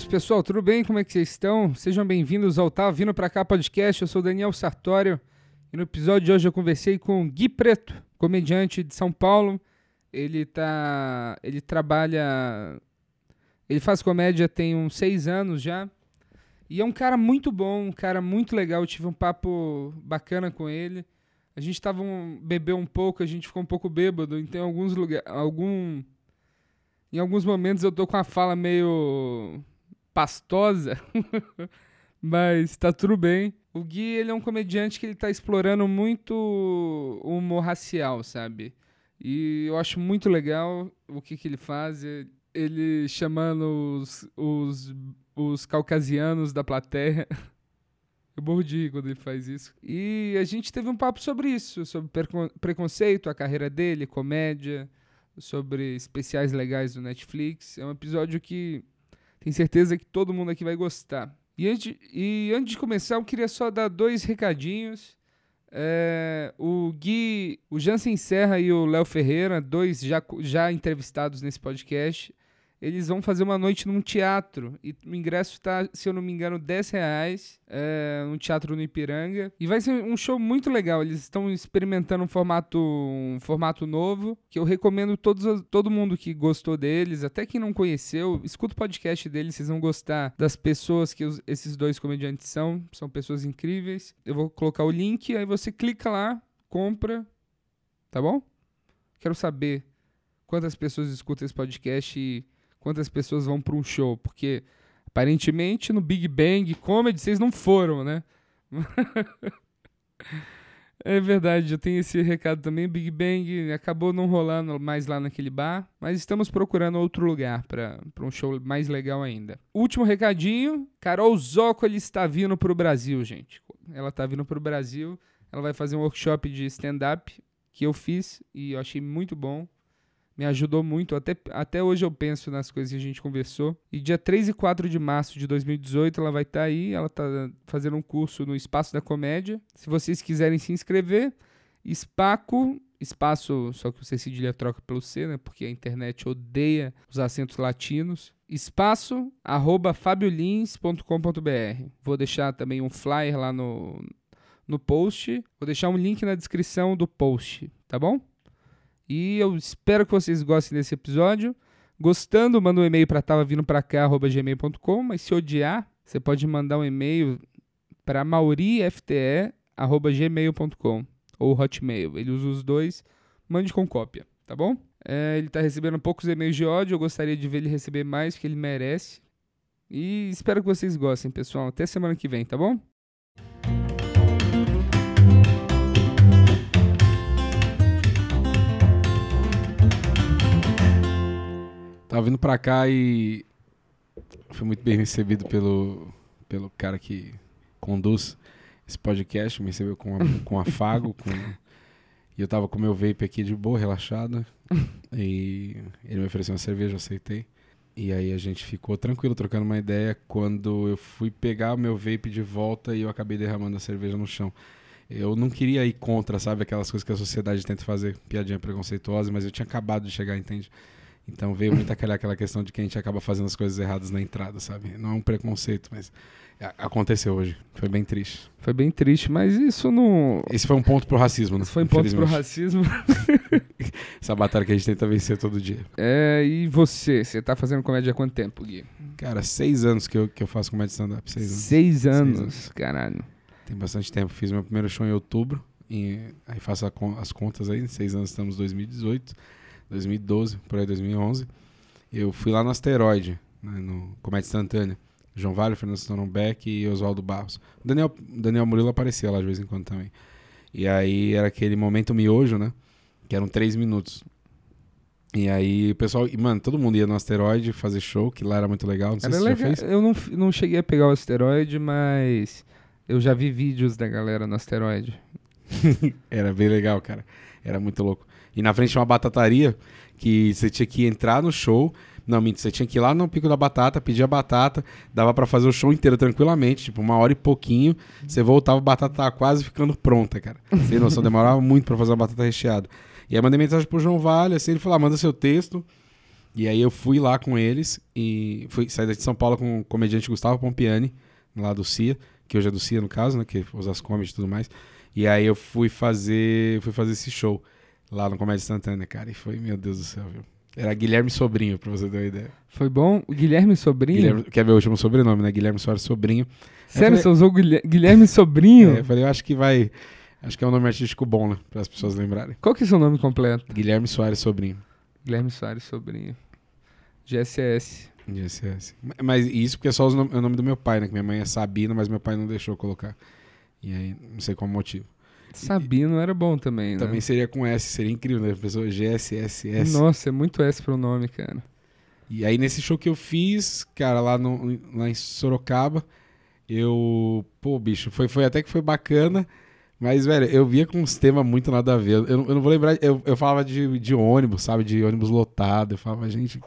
amigos, pessoal, tudo bem? Como é que vocês estão? Sejam bem-vindos ao Tá Vindo Pra Cá podcast. Eu sou Daniel Sartório e no episódio de hoje eu conversei com Gui Preto, comediante de São Paulo. Ele tá. Ele trabalha. Ele faz comédia tem uns seis anos já. E é um cara muito bom, um cara muito legal. Eu tive um papo bacana com ele. A gente tava um, bebeu um pouco, a gente ficou um pouco bêbado, então em alguns lugares. Algum, em alguns momentos eu tô com a fala meio pastosa, mas tá tudo bem. O Gui, ele é um comediante que ele tá explorando muito o humor racial, sabe? E eu acho muito legal o que, que ele faz. Ele chamando os, os, os caucasianos da plateia. Eu rir quando ele faz isso. E a gente teve um papo sobre isso, sobre preconceito, a carreira dele, comédia, sobre especiais legais do Netflix. É um episódio que tenho certeza que todo mundo aqui vai gostar. E antes, e antes de começar, eu queria só dar dois recadinhos. É, o Gui, o Jansen Serra e o Léo Ferreira, dois já, já entrevistados nesse podcast, eles vão fazer uma noite num teatro. E o ingresso está, se eu não me engano, 10 reais. É, um teatro no Ipiranga. E vai ser um show muito legal. Eles estão experimentando um formato, um formato novo. Que eu recomendo todos, todo mundo que gostou deles, até quem não conheceu, escuta o podcast deles, vocês vão gostar das pessoas que os, esses dois comediantes são. São pessoas incríveis. Eu vou colocar o link, aí você clica lá, compra. Tá bom? Quero saber quantas pessoas escutam esse podcast e quantas pessoas vão para um show, porque aparentemente no Big Bang Comedy vocês não foram, né? é verdade, eu tenho esse recado também. Big Bang acabou não rolando mais lá naquele bar, mas estamos procurando outro lugar para um show mais legal ainda. Último recadinho: Carol Zócoli está vindo para o Brasil, gente. Ela está vindo para o Brasil. Ela vai fazer um workshop de stand-up que eu fiz e eu achei muito bom me ajudou muito. Até, até hoje eu penso nas coisas que a gente conversou. E dia 3 e 4 de março de 2018 ela vai estar tá aí. Ela está fazendo um curso no Espaço da Comédia. Se vocês quiserem se inscrever, Espaco, espaço, só que você cedilha troca pelo C, né? Porque a internet odeia os acentos latinos. Espaço, arroba fabiolins.com.br. Vou deixar também um flyer lá no, no post. Vou deixar um link na descrição do post, tá bom? E eu espero que vocês gostem desse episódio. Gostando, manda um e-mail para tavavinopracá.gmail.com, mas se odiar, você pode mandar um e-mail para maurifte.gmail.com ou Hotmail. Ele usa os dois, mande com cópia, tá bom? É, ele está recebendo poucos e-mails de ódio, eu gostaria de ver ele receber mais, que ele merece. E espero que vocês gostem, pessoal. Até semana que vem, tá bom? Tava vindo pra cá e fui muito bem recebido pelo, pelo cara que conduz esse podcast. Me recebeu com, com afago. com... E eu tava com meu vape aqui de boa, relaxado. E ele me ofereceu uma cerveja, eu aceitei. E aí a gente ficou tranquilo, trocando uma ideia. Quando eu fui pegar meu vape de volta e eu acabei derramando a cerveja no chão. Eu não queria ir contra, sabe, aquelas coisas que a sociedade tenta fazer, piadinha preconceituosa, mas eu tinha acabado de chegar, entende? Então veio muito aquela, aquela questão de que a gente acaba fazendo as coisas erradas na entrada, sabe? Não é um preconceito, mas aconteceu hoje. Foi bem triste. Foi bem triste, mas isso não. Esse foi um ponto pro racismo, né? Isso foi um ponto pro racismo. Essa batalha que a gente tenta vencer todo dia. É, e você? Você tá fazendo comédia há quanto tempo, Gui? Cara, seis anos que eu, que eu faço comédia stand-up. Seis anos. Seis anos, seis anos, caralho. Tem bastante tempo. Fiz meu primeiro show em outubro. E aí faço a, as contas aí. Seis anos estamos em 2018. 2012, por aí 2011. Eu fui lá no Asteroide, né, no Comédia Instantânea. João Vale, Fernando Stonbeck e Oswaldo Barros. O Daniel, Daniel Murilo aparecia lá de vez em quando também. E aí era aquele momento miojo, né? Que eram três minutos. E aí o pessoal, e, mano, todo mundo ia no asteroide fazer show, que lá era muito legal. Não sei era se legal. já fez. Eu não, não cheguei a pegar o asteroide, mas eu já vi vídeos da galera no asteroide. era bem legal, cara. Era muito louco. E na frente tinha uma batataria que você tinha que entrar no show. Não, minto, você tinha que ir lá no Pico da Batata, pedir a batata, dava para fazer o show inteiro tranquilamente, tipo uma hora e pouquinho. Você voltava, a batata tava quase ficando pronta, cara. Sem noção, demorava muito para fazer a batata recheada. E aí mandei mensagem pro João Vale, assim, ele falou: ah, manda seu texto. E aí eu fui lá com eles e fui sair de São Paulo com o comediante Gustavo Pompiani, lá do CIA, que hoje é do CIA no caso, né? Que usa as comedy e tudo mais. E aí eu fui fazer, fui fazer esse show lá no Comédia Instantânea, cara. E foi, meu Deus do céu, viu? Era Guilherme Sobrinho, pra você ter uma ideia. Foi bom? O Guilherme Sobrinho? Guilherme, quer ver o último sobrenome, né? Guilherme Soares Sobrinho. Sério, falei- você usou o Guilher- Guilherme Sobrinho? É, eu falei, eu acho que vai. Acho que é um nome artístico bom, né? Para as pessoas lembrarem. Qual que é o seu nome completo? Guilherme Soares Sobrinho. Guilherme Soares Sobrinho. GSS. GSS. Mas isso porque é só os nom- é o nome do meu pai, né? Que minha mãe é Sabina, mas meu pai não deixou colocar. E aí, não sei qual motivo. Sabino era bom também, né? Também seria com S, seria incrível, né? A pessoa GSSS. Nossa, é muito S pro nome, cara. E aí, nesse show que eu fiz, cara, lá, no, lá em Sorocaba, eu. Pô, bicho, foi, foi até que foi bacana. Mas, velho, eu via com uns temas muito nada a ver. Eu, não- eu não vou lembrar. Eu, eu falava de, de ônibus, sabe? De ônibus lotado. Eu falava, gente,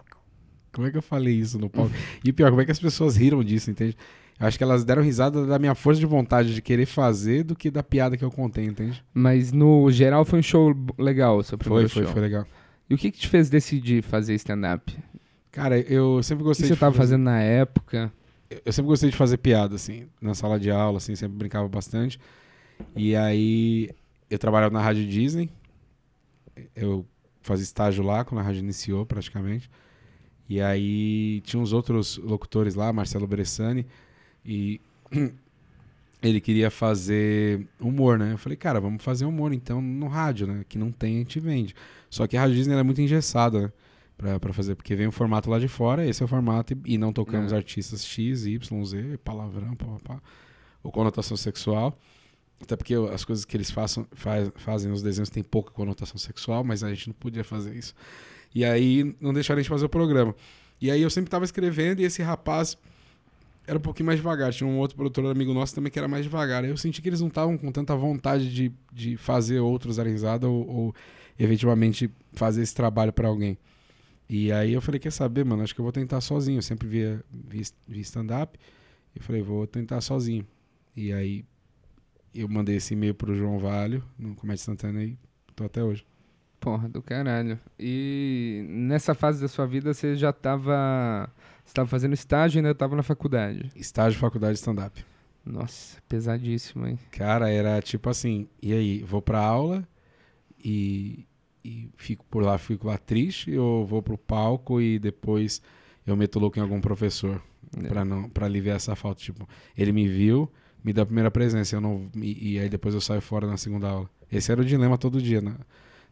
como é que eu falei isso no palco? E pior, como é que as pessoas riram disso, entende? Eu acho que elas deram risada da minha força de vontade de querer fazer do que da piada que eu contei, entende? Mas no geral foi um show legal, o seu Foi, primeiro foi, show. foi legal. E o que que te fez decidir fazer stand-up? Cara, eu sempre O que gostei você de tava fazer- fazendo na época? eu sempre gostei de fazer piada, assim, na sala de aula, assim, sempre brincava bastante. E aí eu trabalhava na Rádio Disney, eu fazia estágio lá quando a rádio iniciou, praticamente. E aí tinha uns outros locutores lá, Marcelo Bressani, e ele queria fazer humor, né? Eu falei, cara, vamos fazer humor então no rádio, né? Que não tem, a gente vende. Só que a Rádio Disney ela é muito engessada, né? Pra, pra fazer, porque vem o formato lá de fora, esse é o formato, e, e não tocamos É. artistas X, Y, Z, palavrão, pá, pá, pá, ou conotação sexual. Até porque as coisas que eles façam, faz- fazem nos desenhos têm pouca conotação sexual, mas a gente não podia fazer isso. E aí não deixaram a gente fazer o programa. E aí eu sempre tava escrevendo e esse rapaz era um pouquinho mais devagar. Tinha um outro produtor amigo nosso também que era mais devagar. Eu senti que eles não estavam com tanta vontade de, de fazer outros darem risada ou, ou efetivamente fazer esse trabalho para alguém. E aí eu falei, quer saber, mano, acho que eu vou tentar sozinho. Eu sempre via, via, via stand-up. Eu falei, vou tentar sozinho. E aí eu mandei esse e-mail pro João Valho, no Comédia Santana, e tô até hoje. Porra, do caralho. E nessa fase da sua vida você já tava. Você tava fazendo estágio e ainda tava na faculdade. Estágio faculdade de stand-up. Nossa, pesadíssimo, hein? Cara, era tipo assim, e aí, vou pra aula e, e fico por lá, fico lá triste, ou vou pro palco e depois eu meto louco em algum professor É. pra não para aliviar essa falta, tipo, ele me viu, me dá a primeira presença, eu não e, e aí depois eu saio fora na segunda aula. Esse era o dilema todo dia, né?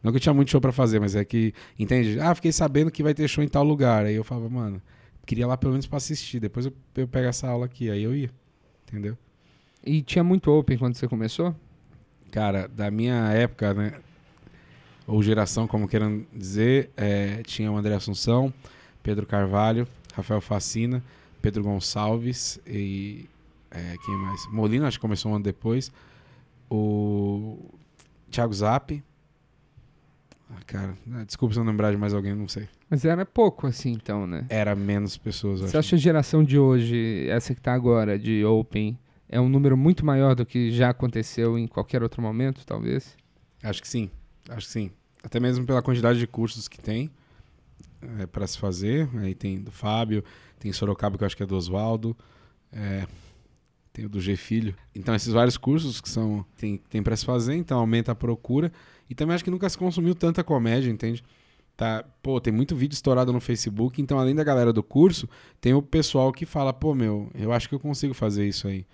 Não que eu tinha muito show pra fazer, mas é que, entende? Ah, fiquei sabendo que vai ter show em tal lugar. Aí eu falava, mano, queria lá pelo menos pra assistir. Depois eu, eu pego essa aula aqui. Aí eu ia. Entendeu? E tinha muito open quando você começou? Cara, da minha época, né? Ou geração, como queiram dizer, é, tinha o André Assunção, Pedro Carvalho, Rafael Facina, Pedro Gonçalves e. é, quem mais? Molina, acho que começou um ano depois. O Thiago Zap. Ah, cara, ah, desculpa se eu não lembrar de mais alguém, não sei. Mas era pouco assim, então, né? Era menos pessoas, Você acho. acha que a geração de hoje, essa que tá agora, de Open, é um número muito maior do que já aconteceu em qualquer outro momento, talvez? Acho que sim, acho que sim. Até mesmo pela quantidade de cursos que tem é, para se fazer. Aí tem do Fábio, tem Sorocaba, que eu acho que é do Oswaldo, é, tem o do G Filho. Então, esses vários cursos que são tem, tem para se fazer, então aumenta a procura. E também acho que nunca se consumiu tanta comédia, entende? Tá, pô, tem muito vídeo estourado no Facebook, então além da galera do curso, tem o pessoal que fala, pô, meu, eu acho que eu consigo fazer isso aí.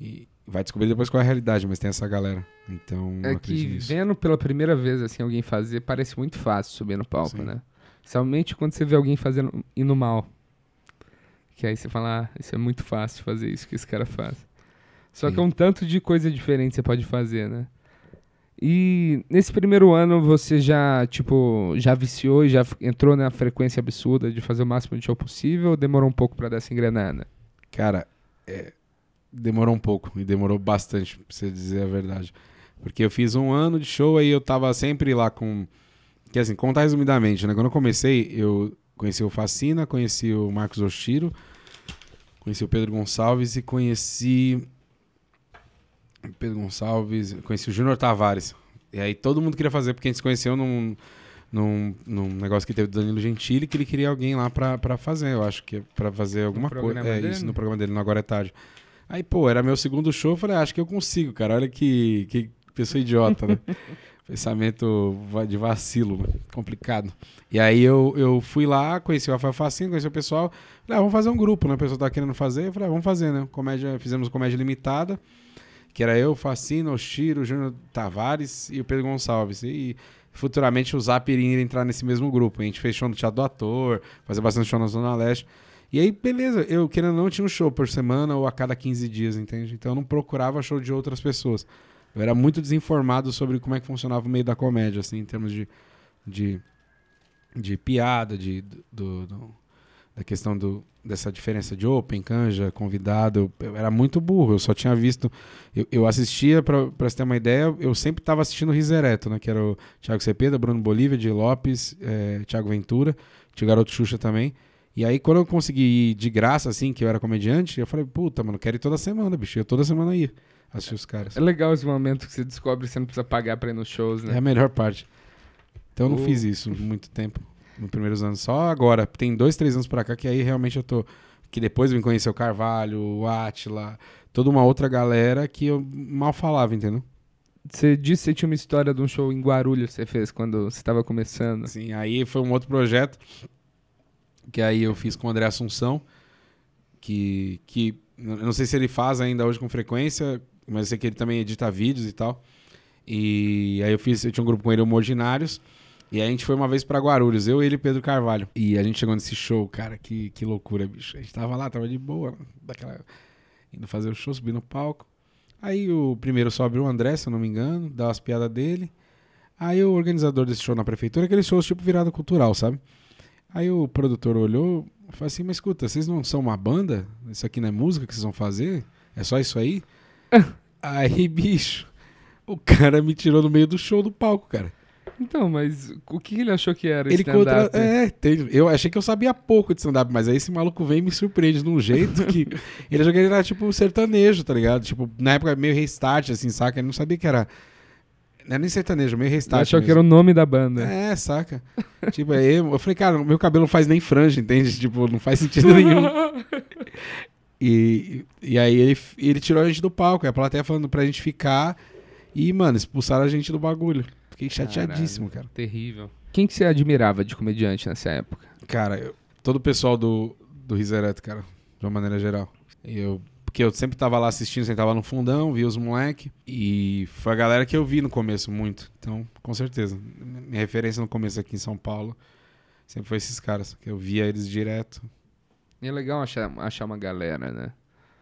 E vai descobrir depois qual é a realidade, mas tem essa galera. Então, É que nisso. vendo pela primeira vez assim alguém fazer, parece muito fácil subir no palco, Sim. né? Somente quando você vê alguém fazendo indo mal. Que aí você fala, ah, isso é muito fácil fazer isso que esse cara faz. Só Sim. que é um tanto de coisa diferente você pode fazer, né? E nesse primeiro ano você já, tipo, já viciou e já entrou na frequência absurda de fazer o máximo de show possível ou demorou um pouco pra dar essa engrenada? Cara, é, demorou um pouco e demorou bastante, pra você dizer a verdade. Porque eu fiz um ano de show aí eu tava sempre lá com. Que assim, contar resumidamente, né? Quando eu comecei, eu conheci o Facina, conheci o Marcos Oshiro, conheci o Pedro Gonçalves e conheci. Pedro Gonçalves, conheci o Júnior Tavares. E aí todo mundo queria fazer, porque a gente se conheceu num, num, num negócio que teve do Danilo Gentili, que ele queria alguém lá pra, pra fazer, eu acho que é pra fazer alguma coisa. É, dele? isso, no programa dele, no Agora é Tarde. Aí, pô, era meu segundo show, eu falei, ah, acho que eu consigo, cara. Olha que, que pessoa idiota, né? Pensamento de vacilo, né? complicado. E aí eu, eu fui lá, conheci o Rafael Facino, conheci o pessoal. Falei, ah, vamos fazer um grupo, né? O pessoal tá querendo fazer. Eu falei, ah, vamos fazer, né? Comédia, fizemos comédia limitada, que era eu, Facino, o Chiro, o Júnior Tavares e o Pedro Gonçalves. E futuramente o Zap iria entrar nesse mesmo grupo. A gente fez show no Teatro do Ator, fazer bastante show na Zona Leste. E aí, beleza, eu querendo ou não tinha um show por semana ou a cada 15 dias, entende? Então eu não procurava show de outras pessoas. Eu era muito desinformado sobre como é que funcionava o meio da comédia, assim, em termos de, de, de piada, de, do, do- da questão do, dessa diferença de open, canja, convidado. Eu, era muito burro, eu só tinha visto. Eu, eu assistia, pra, pra você ter uma ideia, eu sempre tava assistindo o Risereto, né? Que era o Thiago Cepeda, Bruno Bolívia, de Lopes, eh, Thiago Ventura, tinha o Garoto Xuxa também. E aí, quando eu consegui ir de graça, assim, que eu era comediante, eu falei, puta, mano, quero ir toda semana, bicho. Eu toda semana ia assistir os caras. É legal esse momento que você descobre que você não precisa pagar pra ir nos shows, É né? a melhor parte. Então eu não O- fiz isso muito tempo, nos primeiros anos. Só agora, tem dois, três anos pra cá, que aí realmente eu tô. Que depois me conheceu o Carvalho, o Atila, toda uma outra galera que eu mal falava, entendeu? Você disse que tinha uma história de um show em Guarulhos que você fez quando você estava começando. Assim, aí foi um outro projeto que aí eu fiz com o André Assunção, que, que eu não sei se ele faz ainda hoje com frequência, mas eu sei que ele também edita vídeos e tal. E aí eu fiz, eu tinha um grupo com ele, o Ordinários, e aí a gente foi uma vez pra Guarulhos, eu, ele e Pedro Carvalho. E a gente chegou nesse show, cara, que, que loucura, bicho. A gente tava lá, tava de boa, daquela, indo fazer o show, subir no palco. Aí o primeiro sobe o André, se eu não me engano, dá umas piadas dele. Aí o organizador desse show na prefeitura, aqueles shows tipo virada cultural, sabe? Aí o produtor olhou e falou assim: Mas escuta, vocês não são uma banda? Isso aqui não é música que vocês vão fazer? É só isso aí? aí, bicho, o cara me tirou no meio do show do palco, cara. Então, mas o que ele achou que era Ele stand-up? contra... É, tem- eu achei que eu sabia pouco de stand-up, mas aí esse maluco vem e me surpreende de um jeito que. ele achou que ele era tipo sertanejo, tá ligado? Tipo, na época meio restart, assim, saca? Ele não sabia que era. Não era nem sertanejo, meio Ele restart. achou que mesmo. era o nome da banda. É, saca? tipo, aí eu falei, cara, meu cabelo não faz nem franja, entende? Tipo, não faz sentido nenhum. E, e aí ele, ele tirou a gente do palco, aí a plateia falando pra gente ficar e, mano, expulsaram a gente do bagulho. Fiquei chateadíssimo, cara. Terrível. Quem que você admirava de comediante nessa época? Cara, eu- todo o pessoal do, do Risereto, cara, de uma maneira geral. Eu, porque eu sempre tava lá assistindo, sentava no fundão, via os moleque. E foi a galera que eu vi no começo muito. Então, com certeza. Minha referência no começo aqui em São Paulo sempre foi esses caras. Que eu via eles direto. E é legal achar, achar uma galera, né?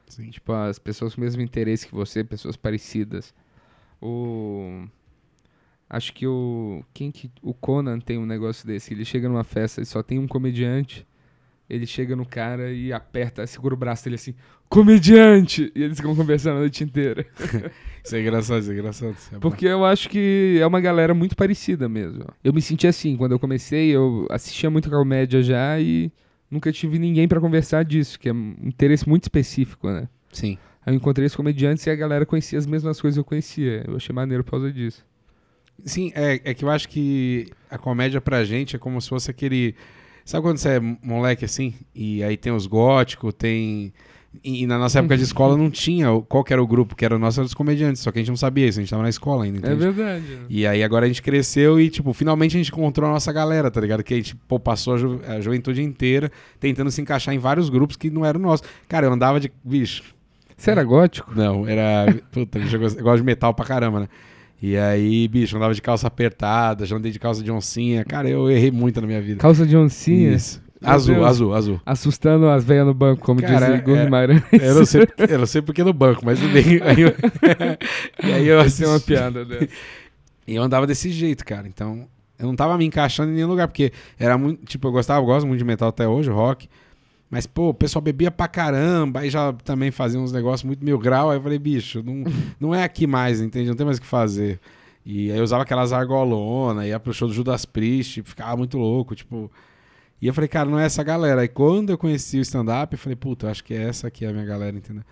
Assim. Tipo, as pessoas com o mesmo interesse que você, pessoas parecidas. O. Acho que o. Quem que. O Conan tem um negócio desse. Ele chega numa festa e só tem um comediante. Ele chega no cara e aperta, segura o braço dele assim, comediante! E eles ficam conversando a noite inteira. Isso é engraçado, isso é engraçado. Isso é. Porque eu acho que é uma galera muito parecida mesmo. Eu me senti assim, quando eu comecei, eu assistia muito comédia já e nunca tive ninguém pra conversar disso, que é um interesse muito específico, né? Sim. Aí eu encontrei os comediantes e a galera conhecia as mesmas coisas que eu conhecia. Eu achei maneiro por causa disso. Sim, é, é que eu acho que a comédia pra gente é como se fosse aquele. Sabe quando você é moleque assim? E aí tem os góticos, tem. E, e na nossa época de escola não tinha qual que era o grupo, que era o nosso, era os comediantes, só que a gente não sabia isso, a gente tava na escola ainda, É entende? verdade. né? E aí agora a gente cresceu e, tipo, finalmente a gente encontrou a nossa galera, tá ligado? Que a gente pô, passou a, ju- a juventude inteira tentando se encaixar em vários grupos que não eram nossos. Cara, eu andava de. Bicho, Você era gótico? não, era. Puta, eu gosto de metal pra caramba, né? E aí, bicho, andava de calça apertada, já andei de calça de oncinha. Cara, eu errei muito na minha vida. Calça de oncinha? Isso. Azul, Deus. azul, azul. Assustando as velhas no banco, como Cara, diz Gus é- Maira. Eu não sei, eu não sei porque no banco, mas bem. Aí eu, e aí eu é uma assisti- piada dessa. E eu andava desse jeito, cara. Então, eu não tava me encaixando em nenhum lugar, porque era muito. Tipo, eu gostava, eu gosto muito de metal até hoje, rock. Mas, pô, o pessoal bebia pra caramba, aí já também fazia uns negócios muito mil grau. Aí eu falei, bicho, não, não é aqui mais, entende? Não tem mais o que fazer. E aí eu usava aquelas argolonas, ia pro show do Judas Priest, ficava muito louco, tipo. E eu falei, cara, não é essa galera. Aí quando eu conheci o stand-up, eu falei, puta, eu acho que é essa aqui a minha galera, entendeu?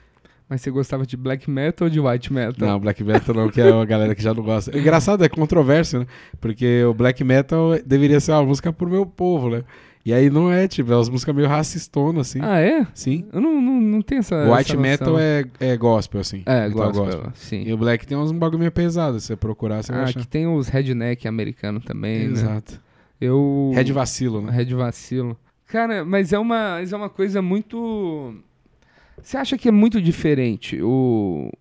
Mas você gostava de black metal ou de white metal? Não, black metal não, que é a galera que já não gosta. Engraçado, é controverso, né? Porque o black metal deveria ser uma música pro meu povo, né? E aí não é, tipo, é umas músicas meio racistonas, assim. Ah, é? Sim. Eu não, não, não tenho essa. White essa metal é, é gospel, assim. É, metal gospel, sim. E o black tem uns bagulho meio pesado, se você procurar, você vai Ah, achar. que tem os redneck americano também, né? Exato. Eu... Red vacilo, né? Red vacilo. Cara, mas é uma, mas é uma coisa muito... Você acha que é muito diferente o...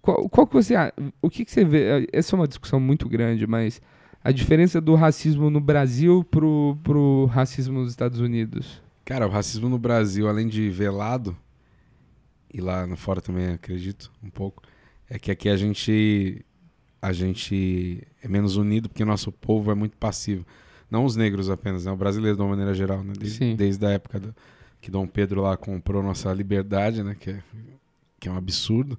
Qual, qual que você... O que, que você vê... Essa é uma discussão muito grande, mas a diferença do racismo no Brasil pro, pro racismo nos Estados Unidos. Cara, o racismo no Brasil, além de velado, e lá no fora também acredito um pouco, é que aqui a gente a gente é menos unido porque o nosso povo é muito passivo. Não os negros apenas, né? O brasileiro de uma maneira geral, né? Desde, desde a época do- que Dom Pedro lá comprou nossa liberdade, né? Que é, que é um absurdo.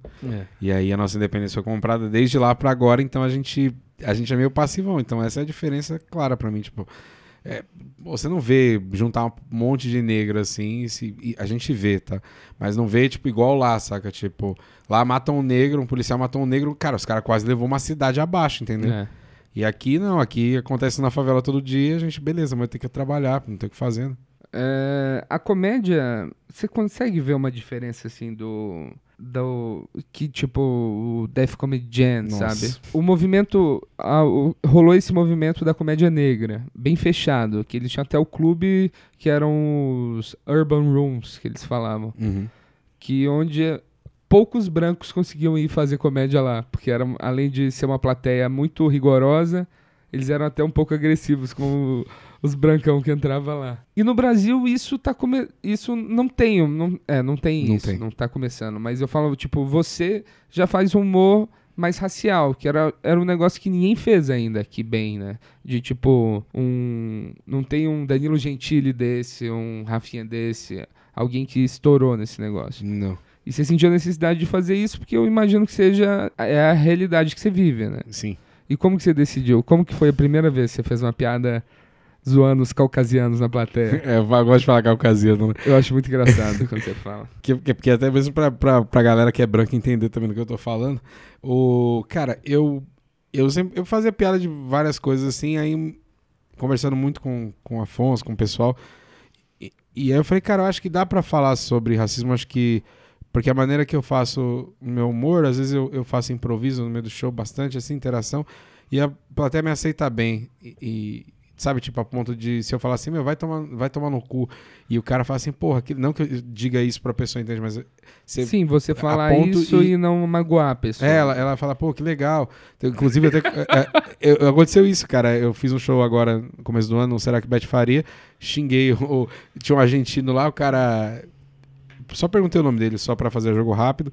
E aí a nossa independência foi comprada desde lá pra agora, então a gente a gente é meio passivão. Então essa é a diferença clara pra mim, tipo, é, você não vê juntar um monte de negro assim, e se- a gente vê, tá? Mas não vê tipo igual lá, saca? Tipo, lá matam um negro, um policial matou um negro, cara, os caras quase levou uma cidade abaixo, entendeu? É. E aqui não, aqui acontece na favela todo dia, a gente, beleza, vai ter que trabalhar, não tem o que fazer. né? É, a comédia, você consegue ver uma diferença assim do do que tipo o Def Comedy Jam, Nossa. sabe? O movimento ah, o- rolou esse movimento da comédia negra, bem fechado, que eles tinham até o clube que eram os urban rooms que eles falavam, Uhum. que onde poucos brancos conseguiam ir fazer comédia lá, porque era além de ser uma plateia muito rigorosa, eles eram até um pouco agressivos com o- os brancão que entrava lá. E no Brasil isso tá come... isso não tem, não, é, não tem Não isso, tem. não tá começando, mas eu falo tipo, você já faz um humor mais racial, que era, era um negócio que ninguém fez ainda aqui bem, né? De tipo, um não tem um Danilo Gentili desse, um Rafinha desse, alguém que estourou nesse negócio. Não, E você sentiu a necessidade de fazer isso porque eu imagino que seja é a realidade que você vive, né? sim. E como que você decidiu? Como que foi a primeira vez que você fez uma piada zoando os caucasianos na plateia? É, eu gosto de falar caucasiano, né? Eu acho muito engraçado quando você fala. Que, que- porque até mesmo pra, pra, pra galera que é branca entender também do que eu tô falando. O, cara, eu, eu sempre eu fazia piada de várias coisas assim, aí conversando muito com, com o Afonso, com o pessoal. E, e aí eu falei, cara, eu acho que dá pra falar sobre racismo, acho que. Porque a maneira que eu faço o meu humor, às vezes eu, eu faço improviso no meio do show, bastante assim, interação, e a plateia me aceita bem. E, e, sabe, tipo, a ponto de se eu falar assim, meu, vai tomar, vai tomar no cu. E o cara fala assim, porra, que, não que eu diga isso pra pessoa, entende? Mas você Sim, você falar ponto isso e- e... não magoar a pessoa. é, ela, ela fala, pô, que legal. Então, Inclusive, até, é, é, eu- aconteceu isso, cara. Eu fiz um show agora no começo do ano, no Será que Beth Faria? Xinguei. O, tinha um argentino lá, o cara. Só perguntei o nome dele, só pra fazer jogo rápido.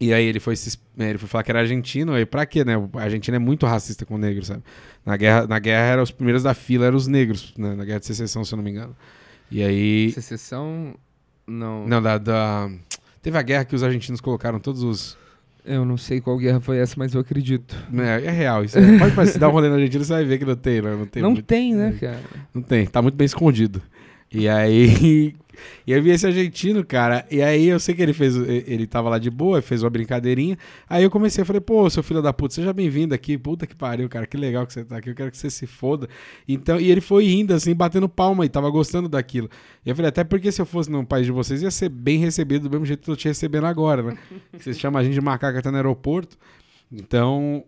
E aí ele foi, se es- é, ele foi falar que era argentino, aí pra quê, né? A Argentina é muito racista com negros, sabe? Na guerra, na guerra eram os primeiros da fila, eram os negros, né? na guerra de secessão, se eu não me engano. E aí. Secessão, não. Não, da, da- Teve a guerra que os argentinos colocaram todos os. Eu não sei qual guerra foi essa, mas eu acredito. É, é real isso. É. Pode se dar um rolê na Argentina, você vai ver que não tem, né? Não tem, não muito- tem, né, cara? Não tem, tá muito bem escondido. E aí. E eu vi esse argentino, cara, e aí eu sei que ele fez. Ele tava lá de boa, fez uma brincadeirinha. Aí eu comecei, eu falei, pô, seu filho da puta, seja bem-vindo aqui. Puta que pariu, cara, que legal que você tá aqui, eu quero que você se foda. Então, e ele foi indo, assim, batendo palma e tava gostando daquilo. E eu falei, até porque se eu fosse no país de vocês, ia ser bem recebido do mesmo jeito que eu tô te recebendo agora, né? Vocês chamam a gente de macaco até no aeroporto. Então,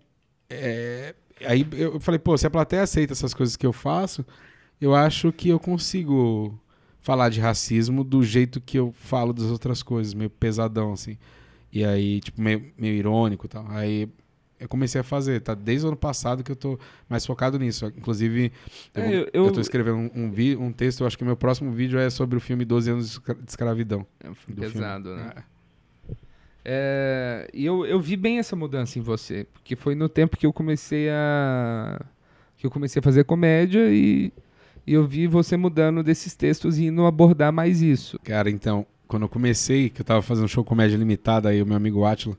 é, aí eu falei, pô, se a plateia aceita essas coisas que eu faço, eu acho que eu consigo falar de racismo do jeito que eu falo das outras coisas, meio pesadão, assim. E aí, tipo, meio, meio irônico e tal. Aí eu comecei a fazer, tá? Desde o ano passado que eu tô mais focado nisso. Inclusive, eu, É, eu- eu, tô escrevendo um, um, vi- um texto, eu acho que meu próximo vídeo é sobre o filme 12 anos de escra- de escravidão. É um filme do filme. pesado, né? É. É, e eu, eu vi bem essa mudança em você, porque foi no tempo que eu comecei a que eu comecei a fazer comédia e, e eu vi você mudando desses textos e indo abordar mais isso. Cara, então, quando eu comecei, que eu tava fazendo show comédia limitada, aí o meu amigo Atila,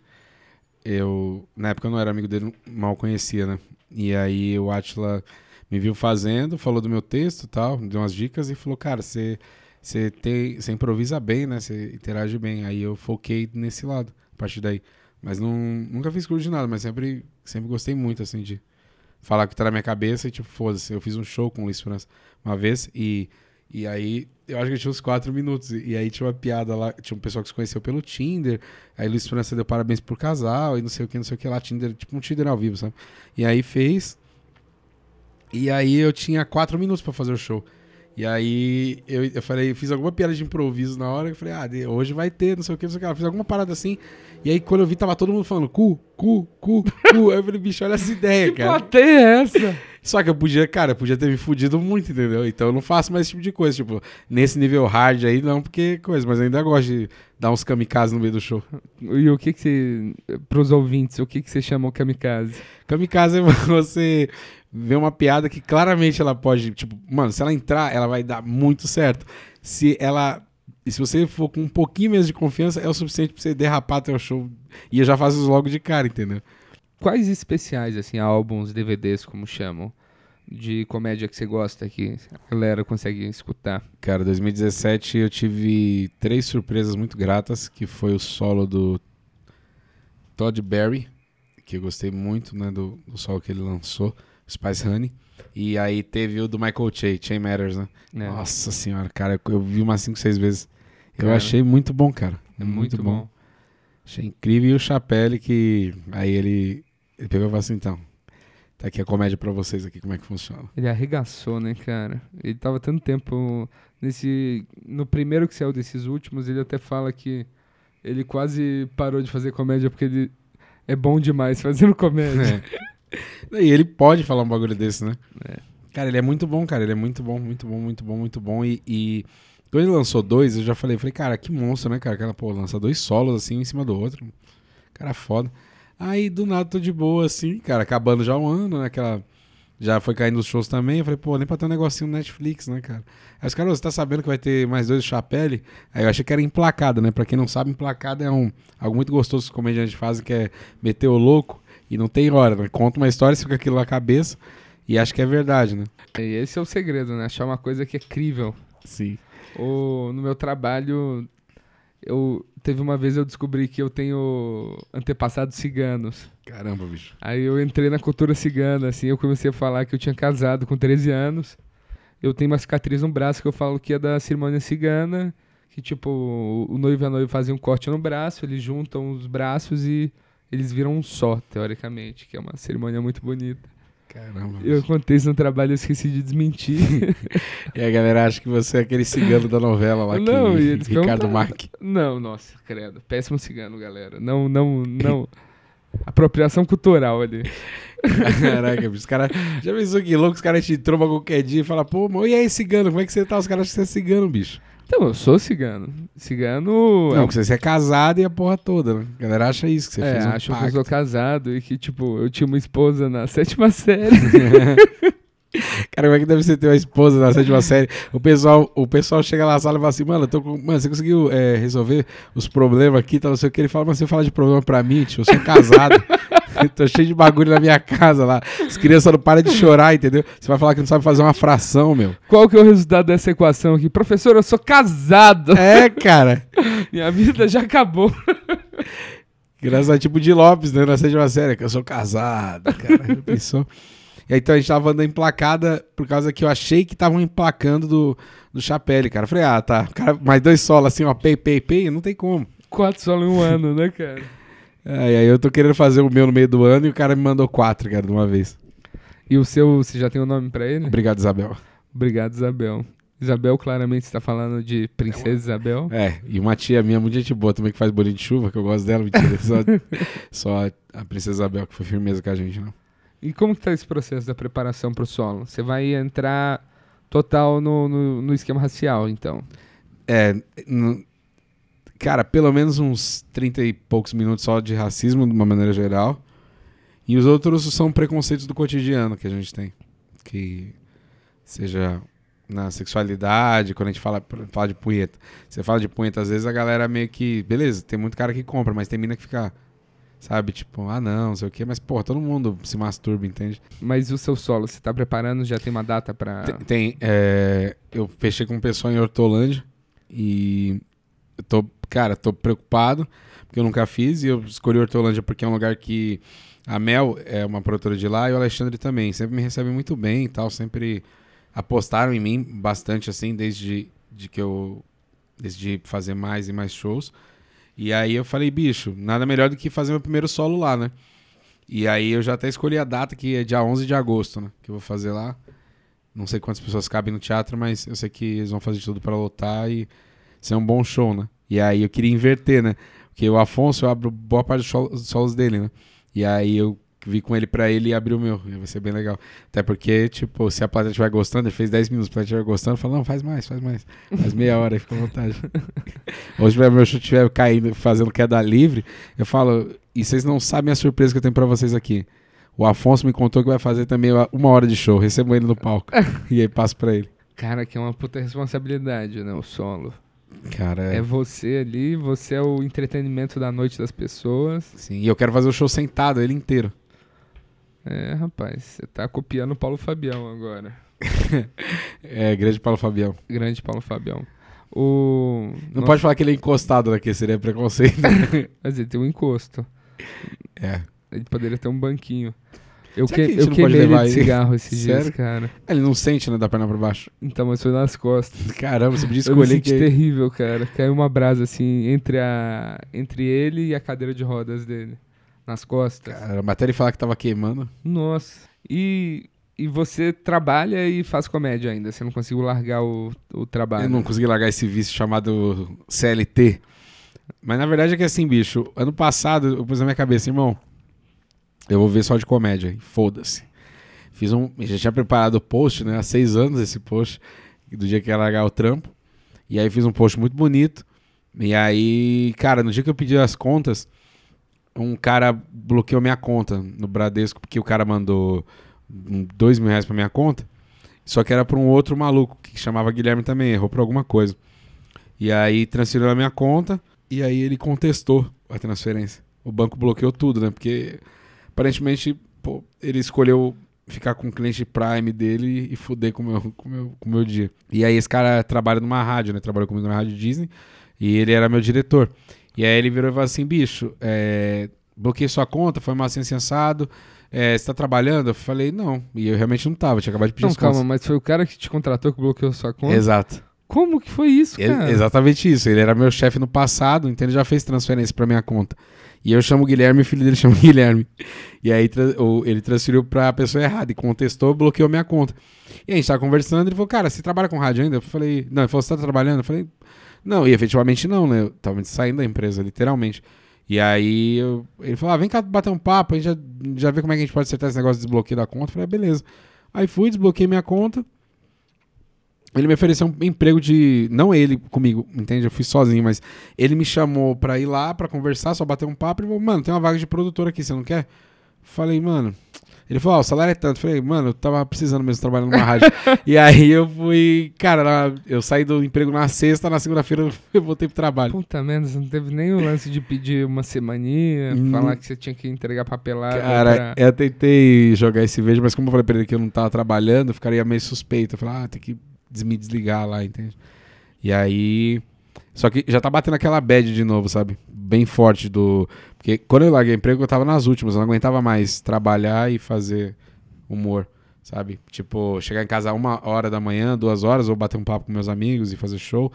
eu, na época eu não era amigo dele, mal conhecia, né? E aí o Atila me viu fazendo, falou do meu texto tal, me deu umas dicas e falou, cara, você você improvisa bem, né? Você interage bem. Aí eu foquei nesse lado, a partir daí. Mas não, nunca fiz curso de nada, mas sempre, sempre gostei muito, assim, de falar o que tá na minha cabeça e, tipo, foda-se. Eu fiz um show com o Luiz França uma vez e, e aí eu acho que tinha uns quatro minutos. E, e aí tinha uma piada lá, tinha um pessoal que se conheceu pelo Tinder. Aí Luiz França deu parabéns pro casal e não sei o que, não sei o que lá. Tinder, tipo um Tinder ao vivo, sabe? E aí fez. E aí eu tinha quatro minutos para fazer o show. E aí eu, eu falei, fiz alguma piada de improviso na hora, eu falei, ah, hoje vai ter, não sei o que, não sei o que. Eu fiz alguma parada assim. E aí quando eu vi, tava todo mundo falando cu, cu, cu, cu. aí eu falei, bicho, olha essa ideia, cara. Que plateia é essa? Só que eu podia, cara, eu podia ter me fudido muito, entendeu? Então eu não faço mais esse tipo de coisa. Tipo, nesse nível hard aí, não, porque coisa, mas ainda gosto de dar uns kamikazes no meio do show. E o que que você, pros ouvintes, o que que você chamou kamikaze? Kamikaze é você ver uma piada que claramente ela pode, tipo, mano, se ela entrar, ela vai dar muito certo. Se ela. E se você for com um pouquinho menos de confiança, é o suficiente pra você derrapar até o show. E eu já faço isso logo de cara, entendeu? Quais especiais, assim, álbuns, DVDs, como chamam, de comédia que você gosta que a galera consegue escutar? Cara, 2017 eu tive três surpresas muito gratas, que foi o solo do Todd Berry, que eu gostei muito, né, do, do solo que ele lançou. Spice Honey. E aí teve o do Michael Che, Chain Matters, né? É. Nossa senhora, cara, eu vi umas 5, 6 vezes. Eu cara, achei muito bom, cara. É muito, muito bom. bom. Achei incrível. E o Chapelle, que aí ele, ele pegou e falou assim, então, tá aqui a comédia pra vocês aqui, como é que funciona. Ele arregaçou, né, cara? Ele tava tanto tempo nesse... No primeiro que saiu desses últimos, ele até fala que ele quase parou de fazer comédia porque ele é bom demais fazendo comédia. É. E ele pode falar um bagulho desse, né? É. Cara, ele é muito bom, cara. Ele é muito bom, muito bom, muito bom, muito bom. E, e quando ele lançou dois, eu já falei, falei, cara, que monstro, né, cara? Cara, pô, lança dois solos assim em cima do outro. Cara, foda. Aí do nada tô de boa, assim, cara, acabando já um ano, né? Aquela. Já foi caindo os shows também. Eu falei, pô, nem pra ter um negocinho no Netflix, né, cara? Aí os caras, você tá sabendo que vai ter mais dois Chapelle? Aí eu achei que era emplacada, né? Pra quem não sabe, emplacada é um algo muito gostoso que os comediantes fazem, que é meter o louco. E não tem hora, né? Conta uma história, fica aquilo na cabeça e acho que é verdade, né? E esse é o segredo, né? Achar uma coisa que é crível. Sim. O, no meu trabalho, eu teve uma vez eu descobri que eu tenho antepassados ciganos. Caramba, bicho. Aí eu entrei na cultura cigana, assim, eu comecei a falar que eu tinha casado com 13 anos. Eu tenho uma cicatriz no braço que eu falo que é da cerimônia cigana, que tipo, o noivo e a noiva fazem um corte no braço, eles juntam os braços e eles viram um só, teoricamente, que é uma cerimônia muito bonita. Caramba. Eu contei isso no trabalho, eu esqueci de desmentir. e a galera acha que você é aquele cigano da novela lá, não, que, Ricardo Mack. Não, nossa, credo. Péssimo cigano, galera. Não, não, não. Apropriação cultural ali. Caraca, os caras. Já pensou que louco? Os caras te trombam qualquer dia e falam, pô, mas e aí, cigano? Como é que você tá? Os caras acham que você é cigano, bicho. Então, eu sou cigano. Cigano. Não, é... que você é casado e a porra toda, né? A galera acha isso, que você é, fez um acham que eu sou casado e que, tipo, eu tinha uma esposa na sétima série. Cara, como é que deve ser ter uma esposa na sétima série? O pessoal, o pessoal chega lá na sala e fala assim, mano, tô com... mano você conseguiu é, resolver os problemas aqui, tá, não sei o que. Ele fala, mas você fala de problema pra mim, tio, eu sou casado. Tô cheio de bagulho na minha casa lá. As crianças não param de chorar, entendeu? Você vai falar que não sabe fazer uma fração, meu. Qual que é o resultado dessa equação aqui? Professor, eu sou casado. É, cara. minha vida já acabou. Graças a tipo de Lopes, né? Na sétima série, que eu sou casado, cara. pensou? E aí, então a gente tava andando emplacada por causa que eu achei que estavam emplacando do, do Chapelle, cara. falei, ah, tá. Cara, mais dois solos assim, ó, pei, pei, pei, não tem como. Quatro solos em um ano, né, cara? É, e aí eu tô querendo fazer o meu no meio do ano e o cara me mandou quatro, cara, de uma vez. E o seu, você já tem o um nome pra ele? Obrigado, Isabel. Obrigado, Isabel. Isabel, claramente, está falando de Princesa. Isabel. É, e uma tia minha muito gente boa também que faz bolinho de chuva, que eu gosto dela, mentira. só, só a Princesa Isabel que foi firmeza com a gente, não. E como que tá esse processo da preparação pro solo? Você vai entrar total no, no, no esquema racial, então? É, cara, pelo menos uns 30 e poucos minutos só de racismo, de uma maneira geral. E os outros são preconceitos do cotidiano que a gente tem. Que seja na sexualidade, quando a gente fala, fala de punheta. Você fala de punheta, às vezes a galera meio que. Beleza, tem muito cara que compra, mas tem mina que fica. Sabe, tipo, ah não, não sei o quê, mas pô, todo mundo se masturba, entende? Mas o seu solo, você tá preparando? Já tem uma data pra. Tem. tem é, eu fechei com um pessoal em Hortolândia E eu tô, cara, tô preocupado, porque eu nunca fiz, e eu escolhi Hortolândia porque é um lugar que a Mel é uma produtora de lá e o Alexandre também. Sempre me recebem muito bem e tal, sempre apostaram em mim bastante, assim, desde de que eu decidi fazer mais e mais shows. E aí eu falei, bicho, nada melhor do que fazer meu primeiro solo lá, né? E aí eu já até escolhi a data, que é dia 11 de agosto, né? Que eu vou fazer lá. Não sei quantas pessoas cabem no teatro, mas eu sei que eles vão fazer tudo para lotar e ser um bom show, né? E aí eu queria inverter, né? Porque o Afonso, eu abro boa parte dos solos dele, né? E aí eu vi com ele pra ele e abri o meu. Vai ser bem legal. Até porque, tipo, se a plateia estiver gostando, ele fez 10 minutos, a plateia estiver gostando, fala, não, faz mais, faz mais. Faz meia hora aí, fica à vontade. Hoje meu show estiver caindo, fazendo queda livre, eu falo, e vocês não sabem a surpresa que eu tenho pra vocês aqui. O Afonso me contou que vai fazer também uma hora de show. Recebo ele no palco. e aí passo pra ele. Cara, que é uma puta responsabilidade, né? O solo. Cara, é... é você ali, você é o entretenimento da noite das pessoas. Sim, e eu quero fazer o show sentado, ele inteiro. É, rapaz, você tá copiando o Paulo Fabião agora. é, grande Paulo Fabião. Grande Paulo Fabião. O... Não Nossa. pode falar que ele é encostado aqui, seria preconceito. Mas ele tem um encosto. É. Ele poderia ter um banquinho. Eu, que, que eu queimei ele de cigarro esses dias, cara. Ele não sente, né, da perna pra baixo. Então, mas foi nas costas. Caramba, você podia escolher eu que... terrível, cara. Caiu uma brasa, assim, entre, a... entre ele e a cadeira de rodas dele. Nas costas. Cara, até ele falar que tava queimando. Nossa. E, e você trabalha e faz comédia ainda. Você não conseguiu largar o, o trabalho. Eu não consegui largar esse vício chamado CLT. Mas na verdade é que assim, bicho, ano passado eu pus na minha cabeça, irmão, eu vou ver só de comédia. Foda-se. Fiz um. Já tinha preparado o post, né? Há seis anos esse post, do dia que ia largar o trampo. E aí fiz um post muito bonito. E aí, cara, no dia que eu pedi as contas, um cara bloqueou minha conta no Bradesco, porque o cara mandou dois mil reais pra minha conta. Só que era pra um outro maluco que chamava Guilherme também, errou por alguma coisa. E aí transferiu a minha conta e aí ele contestou a transferência. O banco bloqueou tudo, né? Porque aparentemente, pô, ele escolheu ficar com o cliente Prime dele e fuder com o meu, com meu, com meu dia. E aí esse cara trabalha numa rádio, né? Trabalhou comigo na rádio Disney e ele era meu diretor. E aí ele virou e falou assim, bicho, é, bloqueei sua conta, foi mal assim sensado. É, você tá trabalhando? Eu falei, não. E eu realmente não tava, tinha acabado de pedir Não, calma, mas foi o cara que te contratou que bloqueou sua conta? Exato. Como que foi isso, cara? É, exatamente isso. Ele era meu chefe no passado, então ele já fez transferência para minha conta. E eu chamo Guilherme o filho dele chama Guilherme. E aí ele transferiu para a pessoa errada e contestou, bloqueou minha conta. E a gente tava conversando, ele falou, cara, você trabalha com rádio ainda? Eu falei, não, ele falou, você tá trabalhando? Eu falei, não, e efetivamente não, né? Eu tava saindo da empresa, literalmente. E aí eu, ele falou, ah, vem cá bater um papo, a gente já, já vê como é que a gente pode acertar esse negócio de desbloqueio da conta. Eu falei, ah, beleza. Aí fui, desbloqueei minha conta ele me ofereceu um emprego de. Não ele comigo, entende? Eu fui sozinho, mas ele me chamou pra ir lá pra conversar, só bater um papo. Ele falou, mano, tem uma vaga de produtor aqui, você não quer? Falei, mano. Ele falou, oh, o salário é tanto. Falei, mano, eu tava precisando mesmo trabalhar numa rádio. e aí eu fui, cara, eu saí do emprego na sexta, na segunda-feira eu voltei pro trabalho. Puta merda, você não teve nem o lance de pedir uma semaninha, falar que você tinha que entregar papelada. Cara, pra... eu tentei jogar esse vídeo, mas como eu falei pra ele que eu não tava trabalhando, eu ficaria meio suspeito. Eu falei, ah, tem que me desligar lá, entende? E aí. Só que já tá batendo aquela bad de novo, sabe? Bem forte do. Porque quando eu larguei emprego, eu tava nas últimas. Eu não aguentava mais trabalhar e fazer humor, sabe? Tipo, chegar em casa uma hora da manhã, duas horas, ou bater um papo com meus amigos e fazer show.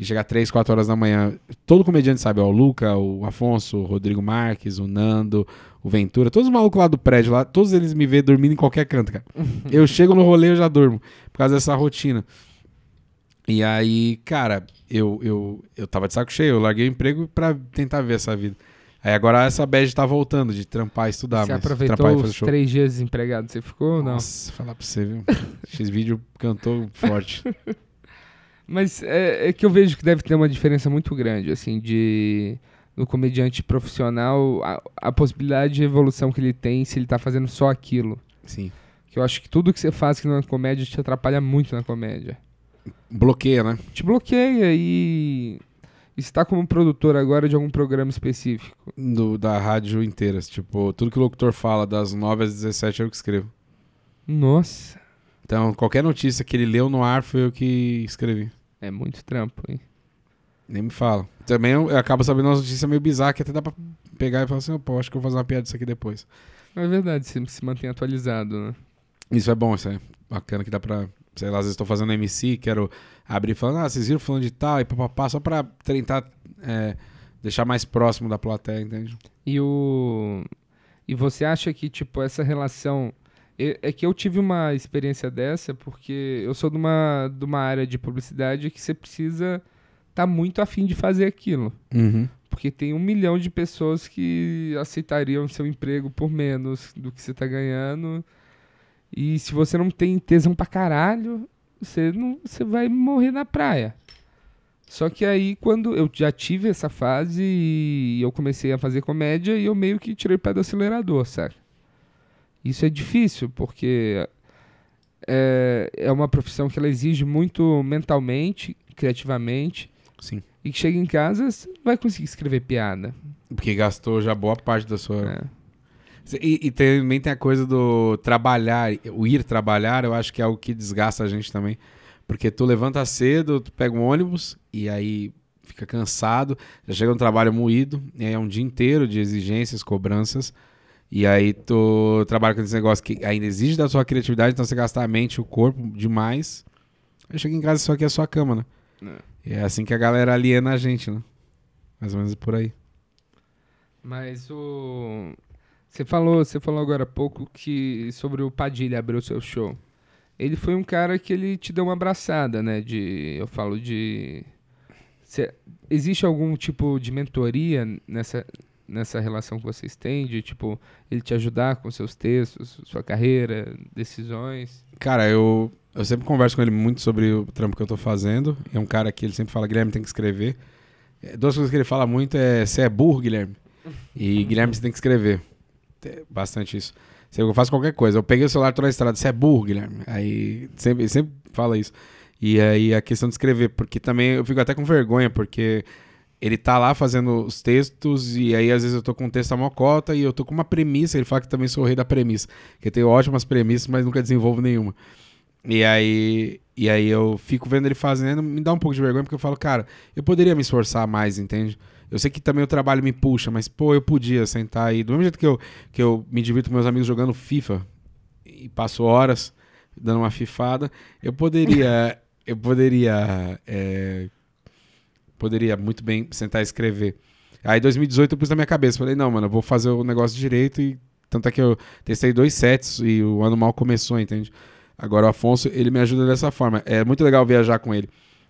E chegar três, quatro horas da manhã. Todo comediante sabe, ó, o Luca, o Afonso, o Rodrigo Marques, o Nando, o Ventura, todos os malucos lá do prédio, lá, todos eles me vêem dormindo em qualquer canto, cara. eu chego no rolê, eu já durmo, por causa dessa rotina. E aí, cara, eu, eu, eu tava de saco cheio, eu larguei o emprego pra tentar ver essa vida. Aí agora essa bad tá voltando, de trampar e estudar. Você aproveitou os três dias desempregado, você ficou ou não? Nossa, falar pra você, viu? X-Vídeo cantou forte. Mas é, é, que eu vejo que deve ter uma diferença muito grande, assim, de no comediante profissional, a, a, possibilidade de evolução que ele tem se ele tá fazendo só aquilo. Sim. Que eu acho que tudo que você faz que não é comédia te atrapalha muito na comédia. Bloqueia, né? Te bloqueia e está como produtor agora de algum programa específico? Do, da rádio inteira. Tipo, tudo que o locutor fala das 9 às 17 é eu que escrevo. Nossa. Então, qualquer notícia que ele leu no ar foi eu que escrevi. É muito trampo, hein? Nem me fala. Também eu, eu acabo sabendo uma notícia meio bizarra que até dá pra pegar e falar assim, pô, acho que eu vou fazer uma piada disso aqui depois. É verdade, você se mantém atualizado, né? Isso é bom, isso é bacana que dá pra. Sei lá, às vezes tô fazendo MC, quero abrir falando, ah, vocês viram falando de tal, e papapá, só pra tentar é, deixar mais próximo da plateia, entende? E o. E você acha que, tipo, essa relação. É é que eu tive uma experiência dessa, porque eu sou de uma, de uma área de publicidade que você precisa estar tá muito afim de fazer aquilo. Uhum. Porque tem um milhão de pessoas que aceitariam seu emprego por menos do que você tá ganhando. E se você não tem tesão pra caralho, você, não, você vai morrer na praia. Só que aí, quando eu já tive essa fase e eu comecei a fazer comédia, e eu meio que tirei o pé do acelerador, sabe? Isso é difícil, porque é, é uma profissão que ela exige muito mentalmente, criativamente. Sim. E que chega em casa, você vai conseguir escrever piada. Porque gastou já boa parte da sua. É. E, e também tem a coisa do trabalhar, o ir trabalhar, eu acho que é algo que desgasta a gente também. Porque tu levanta cedo, tu pega um ônibus e aí fica cansado, já chega no trabalho moído, e aí é um dia inteiro de exigências, cobranças. E aí tu trabalha com esse negócio que ainda exige da sua criatividade, então você gasta a mente, o corpo demais. Aí chega em casa só que é a sua cama, né? E é assim que a galera aliena a gente, né? Mais ou menos por aí. Mas o. Você falou, você falou agora há pouco que sobre o Padilha abrir o seu show. Ele foi um cara que ele te deu uma abraçada, né? De, eu falo de. Cê, existe algum tipo de mentoria nessa, nessa relação que vocês têm? De, tipo, ele te ajudar com seus textos, sua carreira, decisões? Cara, eu, eu sempre converso com ele muito sobre o trampo que eu tô fazendo. É um cara que ele sempre fala, Guilherme tem que escrever. É, duas coisas que ele fala muito é, você é burro, Guilherme? E Guilherme, você tem que escrever. É bastante isso. Eu faço qualquer coisa. Eu peguei o celular, tô na estrada. Você é burro, Guilherme. Aí sempre, sempre fala isso. E aí a questão de escrever, porque também eu fico até com vergonha, porque ele tá lá fazendo os textos e aí às vezes eu tô com um texto a mocota e eu tô com uma premissa, ele fala que também sou o rei da premissa, que eu tenho ótimas premissas, mas nunca desenvolvo nenhuma. E aí, e aí eu fico vendo ele fazendo, me dá um pouco de vergonha, porque eu falo, cara, eu poderia me esforçar mais, entende? Eu sei que também o trabalho me puxa, mas, pô, eu podia sentar aí. Do mesmo jeito que eu, que eu me divirto com meus amigos jogando FIFA e passo horas dando uma fifada, eu poderia. eu poderia. É, poderia muito bem sentar e escrever. Aí, em 2018, eu pus na minha cabeça. Falei, não, mano, eu vou fazer o negócio direito. E tanto é que eu testei dois sets e o ano mal começou, entende? Agora, o Afonso, ele me ajuda dessa forma. É muito legal viajar com ele.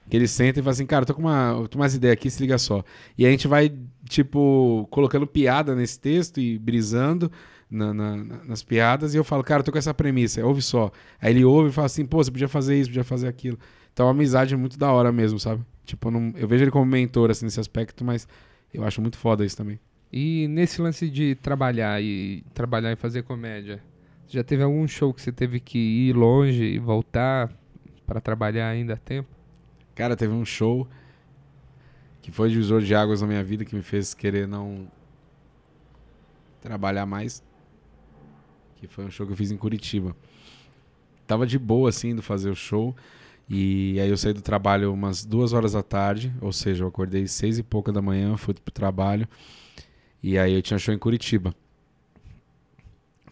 Que ele senta e fala assim, cara, tô com uma, tô umas ideias aqui, se liga só. E a gente vai, tipo, colocando piada nesse texto e brisando na, na, nas piadas. E eu falo, cara, tô com essa premissa, ouve só. Aí ele ouve e fala assim, pô, você podia fazer isso, podia fazer aquilo. Então a amizade é muito da hora mesmo, sabe? Tipo, não, eu vejo ele como mentor, assim, nesse aspecto, mas eu acho muito foda isso também. E nesse lance de trabalhar e trabalhar e fazer comédia, já teve algum show que você teve que ir longe e voltar para trabalhar ainda a tempo? Cara, teve um show que foi divisor de águas na minha vida que me fez querer não trabalhar mais. Que foi um show que eu fiz em Curitiba. Tava de boa, assim, indo fazer o show. E aí eu saí do trabalho umas duas horas da tarde, ou seja, eu acordei seis e pouca da manhã, fui pro trabalho. E aí eu tinha show em Curitiba.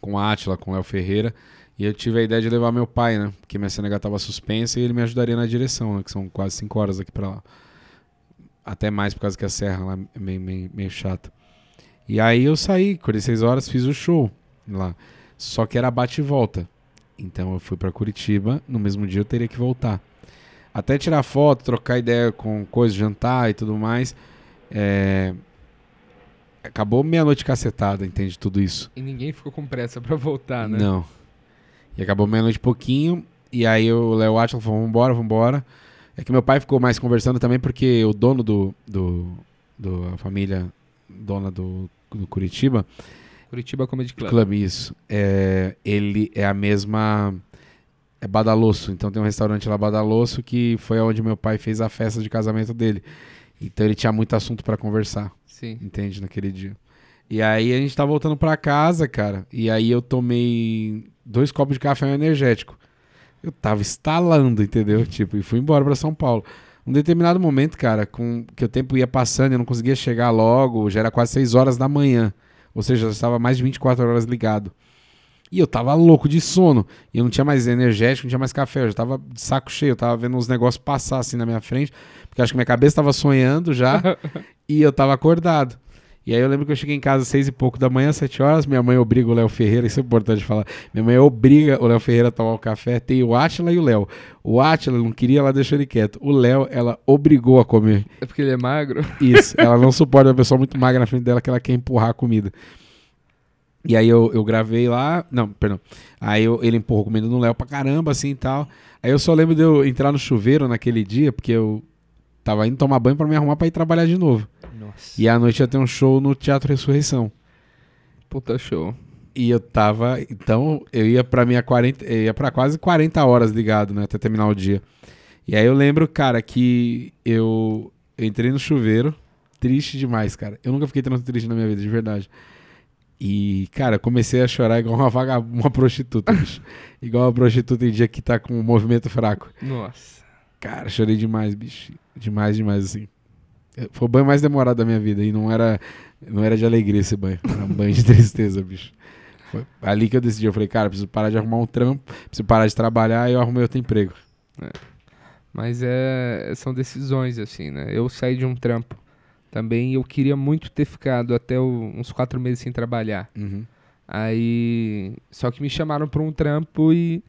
Com a Atila, com o El Ferreira. E eu tive a ideia de levar meu pai, né? Porque minha CNH estava suspensa e ele me ajudaria na direção, né? Que são quase 5 horas daqui para lá. Até mais por causa que a serra lá é meio, meio, meio chata. E aí eu saí, acordei 6 horas, fiz o show lá. Só que era bate e volta. Então eu fui para Curitiba, no mesmo dia eu teria que voltar. Até tirar foto, trocar ideia com coisas, jantar e tudo mais. É... Acabou meia-noite cacetada, entende? Tudo isso. E ninguém ficou com pressa para voltar, né? Não. E acabou meia-noite pouquinho. E aí o Léo Atila falou, vambora, vambora. É que meu pai ficou mais conversando também porque o dono do... do, do a família dona do, do Curitiba... Curitiba Comedy Club. Club, isso. É, ele é a mesma... É Badalosso. Então tem um restaurante lá, Badalosso, que foi onde meu pai fez a festa de casamento dele. Então ele tinha muito assunto para conversar. Sim. Entende? Naquele dia. E aí a gente tá voltando para casa, cara. E aí eu tomei dois copos de café energético. Eu tava estalando, entendeu? Tipo, e fui embora para São Paulo. Um determinado momento, cara, com que o tempo ia passando, eu não conseguia chegar logo, já era quase 6 horas da manhã. Ou seja, eu estava mais de 24 horas ligado. E eu tava louco de sono. E eu não tinha mais energético, não tinha mais café. Eu já tava de saco cheio. Eu tava vendo uns negócios passar assim na minha frente. Porque acho que minha cabeça tava sonhando já. e eu tava acordado. E aí eu lembro que eu cheguei em casa às seis e pouco da manhã, sete horas. Minha mãe obriga o Léo Ferreira, isso é importante falar. Minha mãe obriga o Léo Ferreira a tomar o café. Tem o Átila e o Léo. O Átila não queria, ela deixou ele quieto. O Léo, ela obrigou a comer. É porque ele é magro? Isso. Ela não suporta uma pessoa muito magra na frente dela que ela quer empurrar a comida. E aí eu, eu gravei lá. Não, perdão. Aí eu, ele empurrou comendo no Léo pra caramba, assim e tal. Aí eu só lembro de eu entrar no chuveiro naquele dia, porque eu tava indo tomar banho para me arrumar para ir trabalhar de novo. Nossa. E à noite ia ter um show no Teatro Ressurreição. Puta show. E eu tava. Então, eu ia pra minha 40. Eu ia pra quase 40 horas ligado, né? Até terminar o dia. E aí eu lembro, cara, que eu, eu entrei no chuveiro. Triste demais, cara. Eu nunca fiquei tão triste na minha vida, de verdade. E, cara, comecei a chorar igual uma vagabunda, uma prostituta, bicho. igual uma prostituta em dia que tá com um movimento fraco. Nossa. Cara, chorei demais, bicho. Demais, demais, assim. Foi o banho mais demorado da minha vida. E não era, não era de alegria esse banho. Era um banho de tristeza, bicho. Foi ali que eu decidi. Eu falei, cara, preciso parar de arrumar um trampo, preciso parar de trabalhar e eu arrumei outro emprego. É. Mas é, são decisões, assim, né? Eu saí de um trampo também eu queria muito ter ficado até o, uns quatro meses sem trabalhar. Uhum. Aí. Só que me chamaram para um trampo e.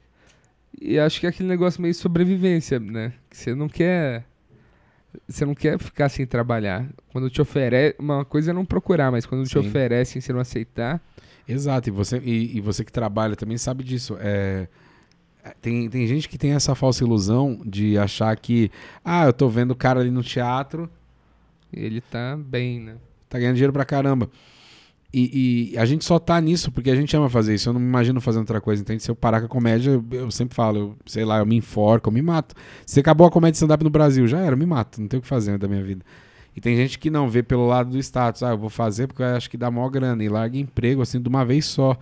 E acho que é aquele negócio meio sobrevivência, né? Que você não quer. Você não quer ficar sem trabalhar. Quando te oferece. Uma coisa é não procurar, mas quando Sim. te oferecem você não aceitar. Exato, e você, e, e você que trabalha também sabe disso. É, tem, tem gente que tem essa falsa ilusão de achar que, ah, eu tô vendo o cara ali no teatro, ele tá bem, né? Tá ganhando dinheiro pra caramba. E, e, a gente só tá nisso porque a gente ama fazer isso. Eu não me imagino fazendo outra coisa. Entende? Se eu parar com a comédia, eu, eu sempre falo, eu, sei lá, eu me enforco, eu me mato. Se acabou a comédia stand-up no Brasil, já era, eu me mato. Não tem o que fazer da minha vida. E tem gente que não vê pelo lado do status. Ah, eu vou fazer porque eu acho que dá maior grana. E larga emprego, assim, de uma vez só.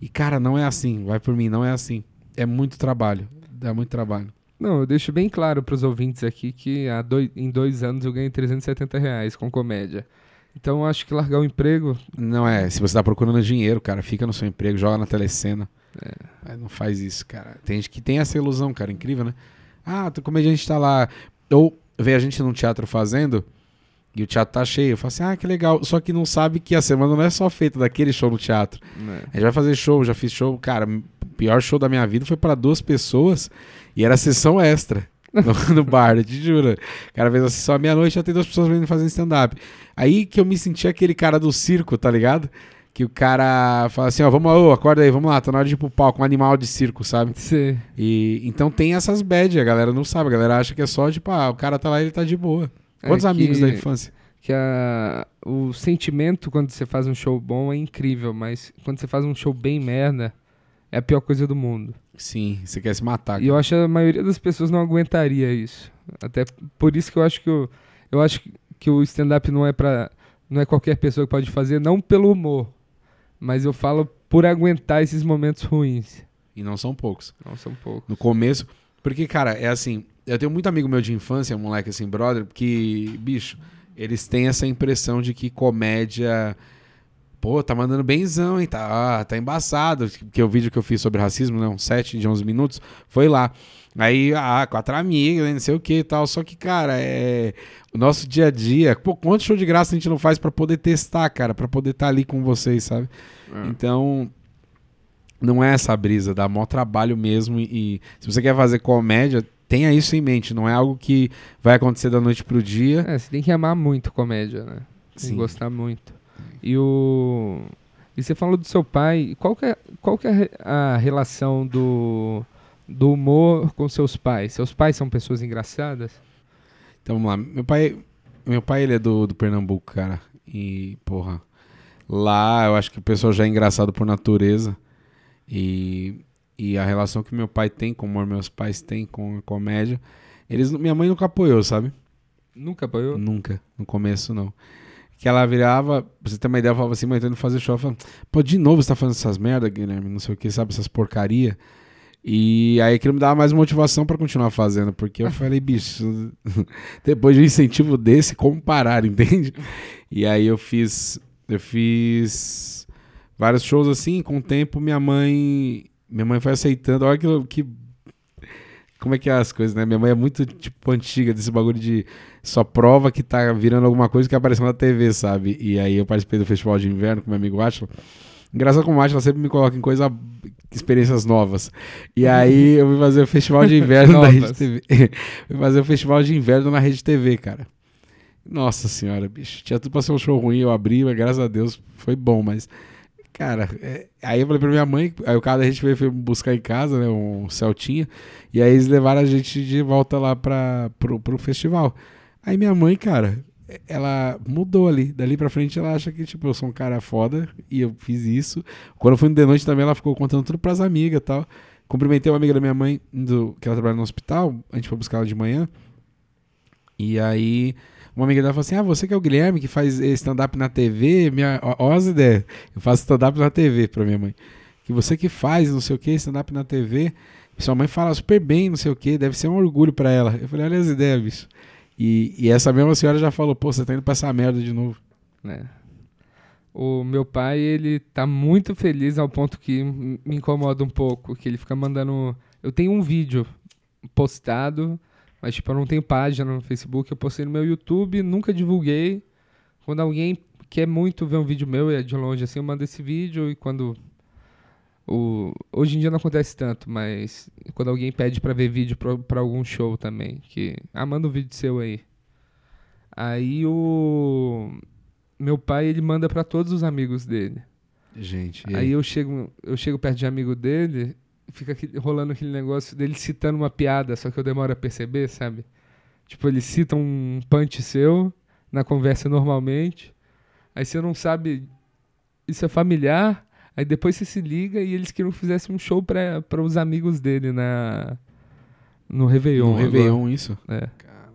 E, cara, não é assim. Vai por mim, não é assim. É muito trabalho. Dá muito trabalho. Não, eu deixo bem claro para os ouvintes aqui que há dois, em dois anos eu ganhei 370 reais com comédia. Então acho que largar o emprego. Não é, se você tá procurando dinheiro, cara, fica no seu emprego, joga na telecena. É. Não faz isso, cara. Tem gente que tem essa ilusão, cara, incrível, né? Ah, o comediante tá lá. Ou vê a gente num teatro fazendo e o teatro tá cheio. Eu falo assim, ah, que legal. Só que não sabe que a semana não é só feita daquele show no teatro. É. A gente vai fazer show, já fiz show. Cara, o pior show da minha vida foi para duas pessoas e era sessão extra. No, no, bar, te juro. O cara fez a sessão à meia-noite já tem duas pessoas vendo fazendo stand-up. Aí que eu me senti aquele cara do circo, tá ligado? Que o cara fala assim, ó, vamos lá, ô, acorda aí, vamos lá, tá na hora de ir pro palco, um animal de circo, sabe? Sim. E, então tem essas bad, a galera não sabe, a galera acha que é só, tipo, ah, o cara tá lá e ele tá de boa. É Quantos é amigos da infância? Que a, o sentimento quando você faz um show bom é incrível, mas quando você faz um show bem merda, é a pior coisa do mundo. Sim, você quer se matar. Cara. E eu acho que a maioria das pessoas não aguentaria isso. Até por isso que eu acho que eu, eu acho que o stand-up não é para não é qualquer pessoa que pode fazer, não pelo humor, mas eu falo por aguentar esses momentos ruins. E não são poucos. Não são poucos. No começo, porque cara, é assim, eu tenho muito amigo meu de infância, moleque assim, brother, que bicho, eles têm essa impressão de que comédia Pô, tá mandando benzão, hein? Tá, ah, tá embaçado. Porque o vídeo que eu fiz sobre racismo, né? Um 7 de 11 minutos, foi lá. Aí, ah, quatro amigas, não sei o que e tal. Só que, cara, é. O nosso dia a dia. Pô, quanto show de graça a gente não faz para poder testar, cara? para poder estar tá ali com vocês, sabe? É. Então. Não é essa brisa, dá maior trabalho mesmo. E, e se você quer fazer comédia, tenha isso em mente. Não é algo que vai acontecer da noite pro dia. É, você tem que amar muito comédia, né? Tem que gostar muito. E o e você falou do seu pai. Qual que é, qual que é a relação do, do humor com seus pais? Seus pais são pessoas engraçadas? Então vamos lá. Meu pai, meu pai ele é do, do Pernambuco, cara. E, porra, lá eu acho que o pessoal já é engraçado por natureza. E, e a relação que meu pai tem com o humor, meus pais têm com a comédia. Eles, minha mãe nunca apoiou, sabe? Nunca apoiou? Nunca. No começo, não que ela virava, pra você ter uma ideia, falava assim, mãe, tô indo fazer show. Falava, pô, de novo você tá fazendo essas merda, Guilherme, não sei o que, sabe, essas porcaria. E aí aquilo me dava mais motivação para continuar fazendo, porque eu falei, bicho, depois de um incentivo desse, como parar, entende? E aí eu fiz, eu fiz vários shows assim, com o tempo minha mãe, minha mãe foi aceitando, olha que, que como é que é as coisas, né? Minha mãe é muito, tipo, antiga desse bagulho de só prova que tá virando alguma coisa que apareceu na TV, sabe? E aí eu participei do Festival de Inverno com meu amigo Atila. Engraçado como o Atila sempre me coloca em coisa, experiências novas. E aí eu fui fazer o Festival de Inverno na Rede TV. fui fazer o Festival de Inverno na Rede TV, cara. Nossa senhora, bicho. Tinha tudo pra ser um show ruim, eu abri, mas graças a Deus foi bom, mas Cara, é, aí eu falei pra minha mãe, aí o cara da gente veio, foi buscar em casa, né, um Celtinha, e aí eles levaram a gente de volta lá pra, pro, pro festival. Aí minha mãe, cara, ela mudou ali. Dali pra frente ela acha que, tipo, eu sou um cara foda e eu fiz isso. Quando eu fui de noite também, ela ficou contando tudo pras amigas e tal. Cumprimentei uma amiga da minha mãe, do, que ela trabalha no hospital, a gente foi buscar ela de manhã. E aí uma amiga dela falou assim: Ah, você que é o Guilherme que faz stand-up na TV? Minha, ó, as ideias. Eu faço stand-up na TV pra minha mãe. Que você que faz, não sei o que, stand-up na TV. Sua mãe fala super bem, não sei o que, deve ser um orgulho pra ela. Eu falei: Olha as ideias, bicho. E, e essa mesma senhora já falou: Pô, você tá indo pra essa merda de novo. É. O meu pai, ele tá muito feliz ao ponto que me incomoda um pouco, que ele fica mandando... Eu tenho um vídeo postado mas, tipo, eu não tenho página no Facebook, eu postei no meu YouTube, nunca divulguei. Quando alguém quer muito ver um vídeo meu, é de longe assim, eu mando esse vídeo e quando. O, hoje em dia não acontece tanto, mas quando alguém pede para ver vídeo para algum show também, que. Ah, manda um vídeo seu aí. Aí o. Meu pai, ele manda para todos os amigos dele. Gente. Aí? aí eu chego, eu chego perto de amigo dele, fica rolando aquele negócio dele citando uma piada, só que eu demoro a perceber, sabe? Tipo, ele cita um punch seu na conversa normalmente, aí você não sabe, isso é familiar, aí depois você se liga e eles queriam que fizesse um show para os amigos dele na no Réveillon. No Réveillon, isso? É. Cara,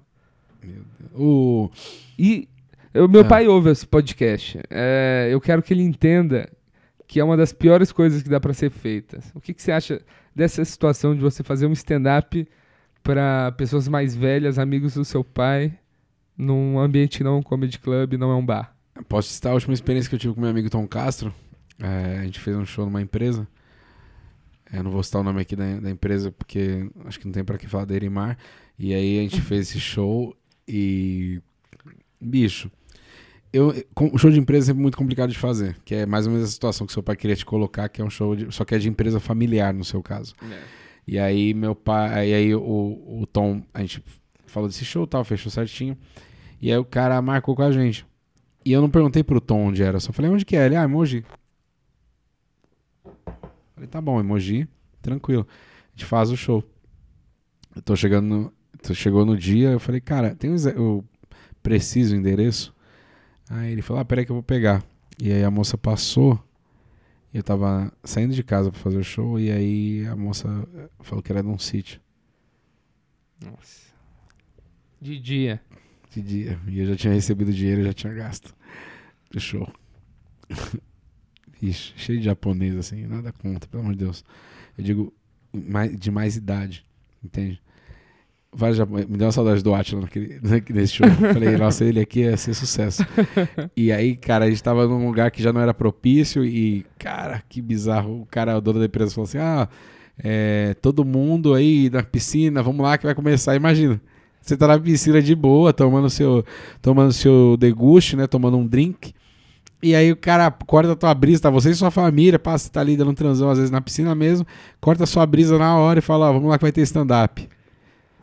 meu Deus. O... E o meu ah. pai ouve esse podcast. É, eu quero que ele entenda que é uma das piores coisas que dá para ser feitas. O que, que você acha dessa situação de você fazer um stand-up para pessoas mais velhas, amigos do seu pai, num ambiente não um comedy club, não é um bar? Posso citar a última experiência que eu tive com meu amigo Tom Castro. É, a gente fez um show numa empresa. Eu não vou citar o nome aqui da, da empresa porque acho que não tem para que falar da Erimar. E aí a gente fez esse show e. Bicho, eu, o show de empresa é sempre muito complicado de fazer, que é mais ou menos a situação que seu pai queria te colocar, que é um show de, só que é de empresa familiar no seu caso. É. E aí meu pai, aí o, o Tom, a gente falou desse show, tal, fechou certinho. E aí o cara marcou com a gente. E eu não perguntei pro Tom onde era, só falei onde que é. Ele, ah, emoji. Falei, tá bom, emoji, tranquilo. A gente faz o show. Eu tô chegando no, chegou no dia, eu falei, cara, tem o, eu preciso o endereço. Aí ele falou: Ah, peraí que eu vou pegar. E aí a moça passou. Eu tava saindo de casa pra fazer o show. E aí a moça falou que era num sítio. Nossa. De dia. De dia. E eu já tinha recebido dinheiro, já tinha gasto. Do show. Ixi, cheio de japonês assim, nada contra, pelo amor de Deus. Eu digo de mais idade, entende? Me deu uma saudade do Atila naquele, nesse show. Falei, nossa, ele aqui ia ser sucesso. e aí, cara, a gente tava num lugar que já não era propício e, cara, que bizarro. O cara, o dono da empresa, falou assim: ah, é, todo mundo aí na piscina, vamos lá que vai começar. Imagina, você tá na piscina de boa, tomando seu, tomando seu deguste, né? Tomando um drink. E aí o cara corta a tua brisa, tá? Você e sua família, passa, tá ali dando um transão, às vezes na piscina mesmo, corta a sua brisa na hora e fala, ó, vamos lá que vai ter stand-up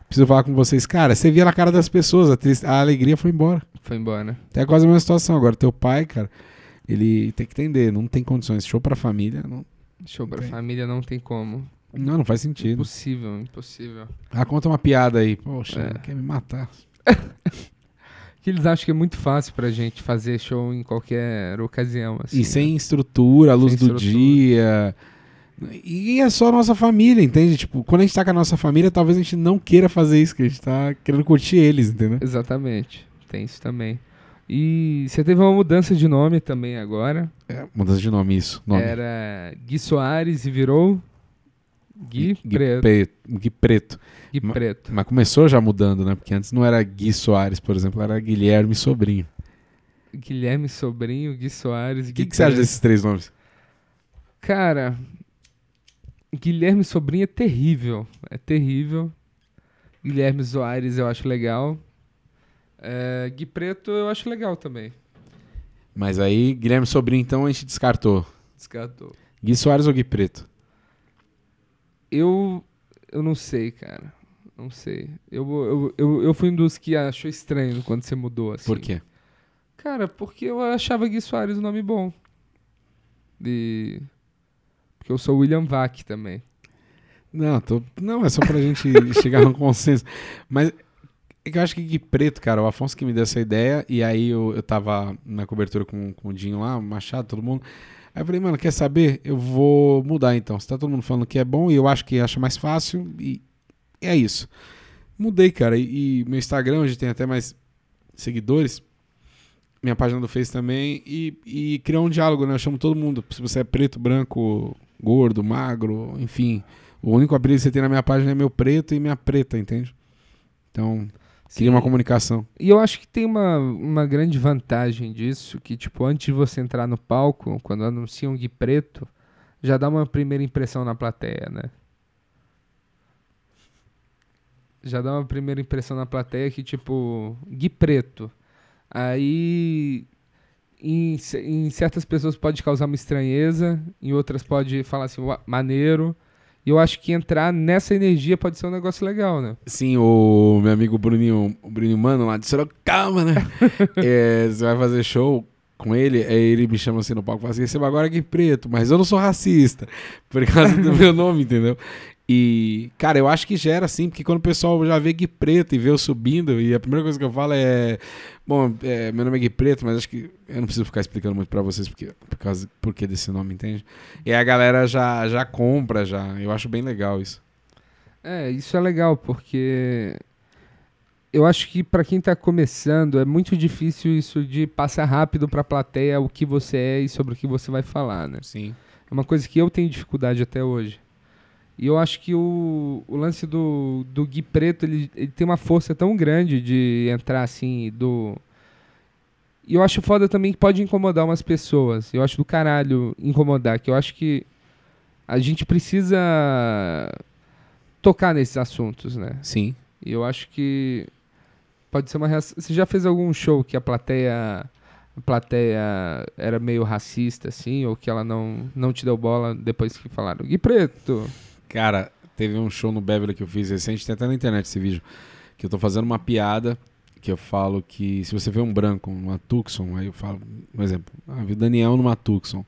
preciso falar com vocês. Cara, você via na cara das pessoas, a, triste, a alegria foi embora. Foi embora, né? É quase a mesma situação agora. Teu pai, cara, ele tem que entender, não tem condições. Show pra família, não. Show pra família não tem como. Não, não faz sentido. Impossível, impossível. Ah, conta uma piada aí. Poxa, é. quer me matar. que eles acham que é muito fácil pra gente fazer show em qualquer ocasião. Assim, e sem né? estrutura, a luz sem do estrutura. dia. E é só a nossa família, entende? Tipo, quando a gente tá com a nossa família, talvez a gente não queira fazer isso, que a gente tá querendo curtir eles, entendeu? Exatamente. Tem isso também. E você teve uma mudança de nome também agora. É, mudança de nome, isso. Nome. Era Gui Soares e virou. Gui, Gui Preto. Preto. Gui Preto. Gui Ma- Preto. Mas começou já mudando, né? Porque antes não era Gui Soares, por exemplo, era Guilherme Sobrinho. Guilherme Sobrinho, Gui Soares. O que, que você acha desses três nomes? Cara, Guilherme Sobrinho é terrível. É terrível. Guilherme Soares eu acho legal. É, Gui Preto eu acho legal também. Mas aí, Guilherme Sobrinho, então, a gente descartou. Descartou. Gui Soares ou Gui Preto? Eu, eu não sei, cara. Não sei. Eu, eu, eu, eu fui um dos que achou estranho quando você mudou, assim. Por quê? Cara, porque eu achava Gui Soares um nome bom. E... Porque eu sou William Vac também. Não, tô... não, é só pra gente chegar num consenso. Mas é que eu acho que Gui Preto, cara, o Afonso que me deu essa ideia, e aí eu, eu tava na cobertura com, com o Dinho lá, o Machado, todo mundo. Aí eu falei, mano, quer saber? Eu vou mudar então. Se tá todo mundo falando que é bom, e eu acho que acha mais fácil, e é isso. Mudei, cara, e, e meu Instagram, hoje tem até mais seguidores. Minha página do Face também, e, e criou um diálogo, né? Eu chamo todo mundo. Se você é preto, branco, gordo, magro, enfim. O único apelido que você tem na minha página é meu preto e minha preta, entende? Então, cria uma Sim. comunicação. E eu acho que tem uma, uma grande vantagem disso, que, tipo, antes de você entrar no palco, quando anunciam Gui Preto, já dá uma primeira impressão na plateia, né? Já dá uma primeira impressão na plateia que, tipo, Gui Preto. Aí, em, em certas pessoas pode causar uma estranheza, em outras pode falar assim, "Uá, maneiro. E eu acho que entrar nessa energia pode ser um negócio legal, né? Sim, o meu amigo Bruninho, o Bruninho Mano lá de Sorocaba, né? É, você vai fazer show com ele, aí ele me chama assim no palco e fala assim, receba agora Gui Preto, mas eu não sou racista, por causa do meu nome, entendeu? E, cara, eu acho que gera assim, porque quando o pessoal já vê Gui Preto e vê eu subindo, e a primeira coisa que eu falo é, bom, é, meu nome é Gui Preto, mas acho que eu não preciso ficar explicando muito pra vocês porque, por causa por que desse nome, entende? E a galera já, já compra, já, eu acho bem legal isso. É, isso é legal, porque eu acho que pra quem tá começando é muito difícil isso de passar rápido pra plateia o que você é e sobre o que você vai falar, né? Sim. É uma coisa que eu tenho dificuldade até hoje. E eu acho que o, o lance do, do Gui Preto, ele, ele tem uma força tão grande de entrar assim, do... E eu acho foda também que pode incomodar umas pessoas. Eu acho do caralho incomodar, que eu acho que a gente precisa tocar nesses assuntos, né? Sim. E eu acho que pode ser uma reação. Você já fez algum show que a plateia a plateia era meio racista assim, ou que ela não não te deu bola depois que falaram Gui Preto? Cara, teve um show no Beverly que eu fiz recente, tem até na internet esse vídeo, que eu tô fazendo uma piada que eu falo que se você vê um branco numa Tucson, aí eu falo, um exemplo, ah, vi o Daniel numa Tucson.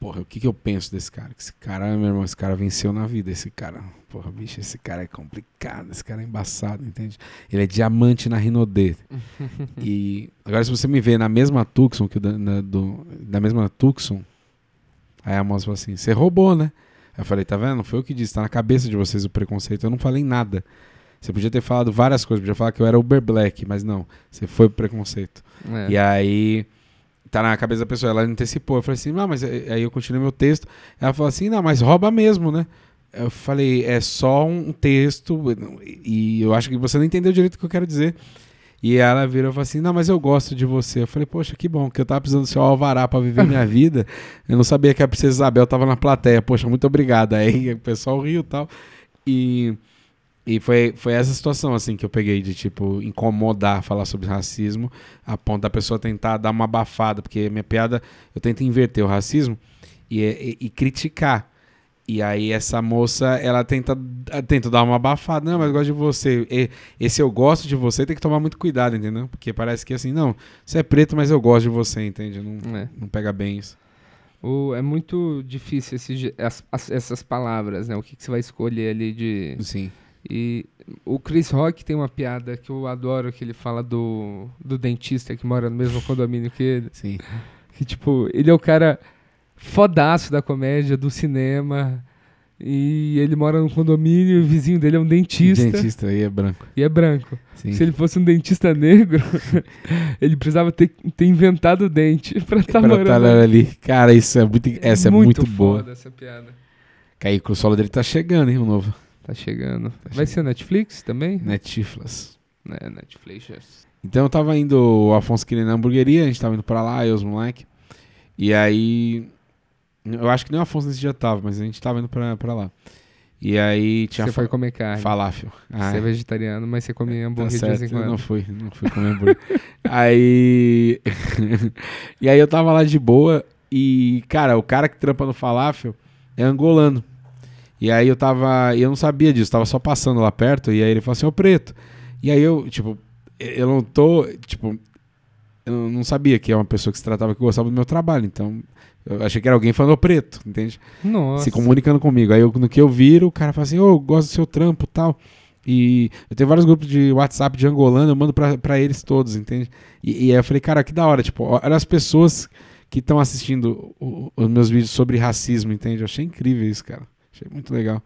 Porra, o que que eu penso desse cara? Que esse cara, meu irmão, esse cara venceu na vida, esse cara. Porra, bicho, esse cara é complicado, esse cara é embaçado, entende? Ele é diamante na Rinodê. e agora se você me vê na mesma Tucson que o da, na, do, da mesma Tucson, aí a moça falou assim: "Você roubou, né?" Eu falei, tá vendo? Não foi eu que disse, tá na cabeça de vocês o preconceito. Eu não falei nada. Você podia ter falado várias coisas, podia falar que eu era Uber Black, mas não, você foi pro preconceito. É. E aí, tá na cabeça da pessoa, ela antecipou. Eu falei assim, não, mas é- aí eu continuei meu texto. Ela falou assim, não, mas rouba mesmo, né? Eu falei, é só um texto, e eu acho que você não entendeu direito o que eu quero dizer. E ela virou e falou assim: Não, mas eu gosto de você. Eu falei: Poxa, que bom, que eu tava precisando do seu alvará pra viver minha vida. Eu não sabia que a Princesa Isabel tava na plateia. Poxa, muito obrigado. Aí o pessoal riu e tal. E, e foi, foi essa situação, assim, que eu peguei de, tipo, incomodar, falar sobre racismo, a ponto da pessoa tentar dar uma abafada, porque minha piada, eu tento inverter o racismo e, e, e criticar. E aí essa moça, ela tenta, tenta dar uma abafada. Não, mas eu gosto de você. E- Esse eu gosto de você tem que tomar muito cuidado, entendeu? Porque parece que assim, não, você é preto, mas eu gosto de você, entende? Não, É. não pega bem isso. O, é muito difícil esse as- as- essas palavras, né? O que, que você vai escolher ali de. Sim. E o Chris Rock tem uma piada que eu adoro, que ele fala do, do dentista que mora no mesmo condomínio que ele. Sim. Que, tipo, ele é o cara fodaço da comédia, do cinema. E ele mora num condomínio e o vizinho dele é um dentista, Dentista aí é branco. e é branco. Sim. Se ele fosse um dentista negro, ele precisava ter, ter inventado o dente pra estar Pra morando tá ali. Cara, isso é muito, essa é muito, boa. foda essa piada. Aí o solo dele tá chegando, hein, o novo. Tá chegando. Vai ser Netflix também? Netflix. É, Netflix. Então eu tava indo, o Afonso queria na hamburgueria, a gente tava indo pra lá, eu os moleque. E aí. Eu acho que nem o Afonso nesse dia tava, mas a gente tava indo pra, pra lá. E aí tinha Você foi comer carne. falafel. Ah, Você é vegetariano, mas você come Tá hambúrguer de certo, vez em eu quando. não fui, não fui comer hambúrguer. aí. e aí eu tava lá de boa e, cara, o cara que trampa no falafel é angolano. E aí eu tava. e Eu não sabia disso, tava só passando lá perto. E aí ele falou assim: Ô preto. E aí eu, tipo, eu não tô. Tipo, eu não sabia que é uma pessoa que se tratava que gostava do meu trabalho. Então, eu achei que era alguém falando "Ô, preto, entende? Nossa. se comunicando comigo. Aí eu, no que eu viro, o cara fala assim, ô, eu gosto do seu trampo e tal. E eu tenho vários grupos de WhatsApp de angolano, eu mando pra, pra eles todos, entende? E, e aí eu falei, cara, que da hora, tipo, olha as pessoas que estão assistindo o- os meus vídeos sobre racismo, entende? Eu achei incrível isso, cara. Achei muito legal.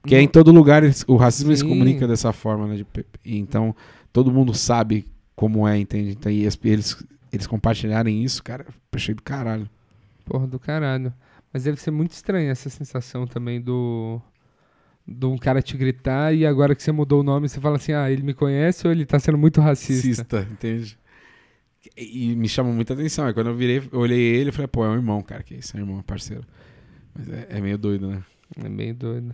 Porque é em todo lugar eles- o racismo se comunica dessa forma, né? de e então, todo mundo sabe como é, entende? Então, e eles, eles compartilharem isso, cara, achei do caralho. Porra do caralho. Mas deve ser muito estranha essa sensação também do. De um cara te gritar e agora que você mudou o nome, você fala assim: ah, ele me conhece ou ele tá sendo muito racista? Racista, entende? E, me chamou muita atenção. Aí quando eu virei, eu olhei ele e falei, pô, é um irmão, cara, que isso, é um irmão, é parceiro. Mas é, é meio doido, né? É meio doido.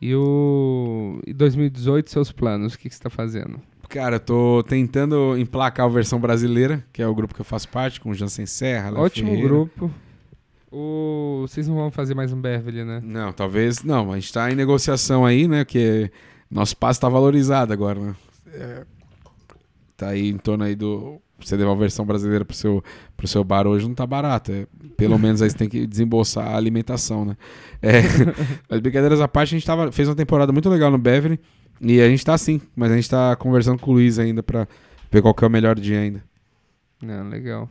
E o. E 2018, seus planos, o que, que você tá fazendo? Cara, eu tô tentando emplacar a versão brasileira, que é o grupo que eu faço parte, com o Jansen Serra. Léo Ótimo Ferreira. grupo. O... Vocês não vão fazer mais um Beverly, né? Não, talvez. Não, a gente tá em negociação aí, né? Porque nosso passe tá valorizado agora, né? É, tá aí em torno aí do. Você levar a versão brasileira pro seu, pro seu bar hoje não tá barato. É, pelo menos aí você tem que desembolsar a alimentação, né? É, mas brincadeiras à parte, a gente tava, fez uma temporada muito legal no Beverly. E a gente tá assim, mas a gente tá conversando com o Luiz ainda pra ver qual que é o melhor dia ainda. Não, legal.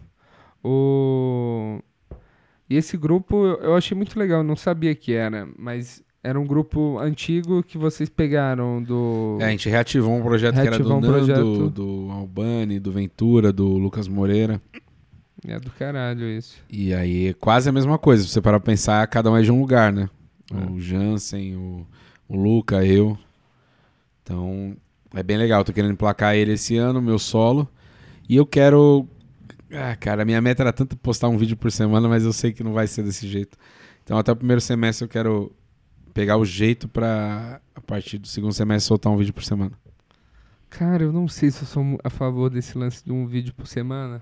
O... E esse grupo eu achei muito legal, não sabia que era, mas era um grupo antigo que vocês pegaram do. É, a gente reativou um projeto Reativou um que era do Nando, projeto. do Albani, do Ventura, do Lucas Moreira. É do caralho isso. E aí quase a mesma coisa. Se você parar pra pensar, cada um é de um lugar, né? É. O Jansen, o, o Luca, eu. Então, é bem legal. Tô querendo emplacar ele esse ano, meu solo. E eu quero. Ah, cara, minha meta era tanto postar um vídeo por semana, mas eu sei que não vai ser desse jeito. Então, até o primeiro semestre eu quero pegar o jeito pra, a partir do segundo semestre, soltar um vídeo por semana. Cara, eu não sei se eu sou a favor desse lance de um vídeo por semana.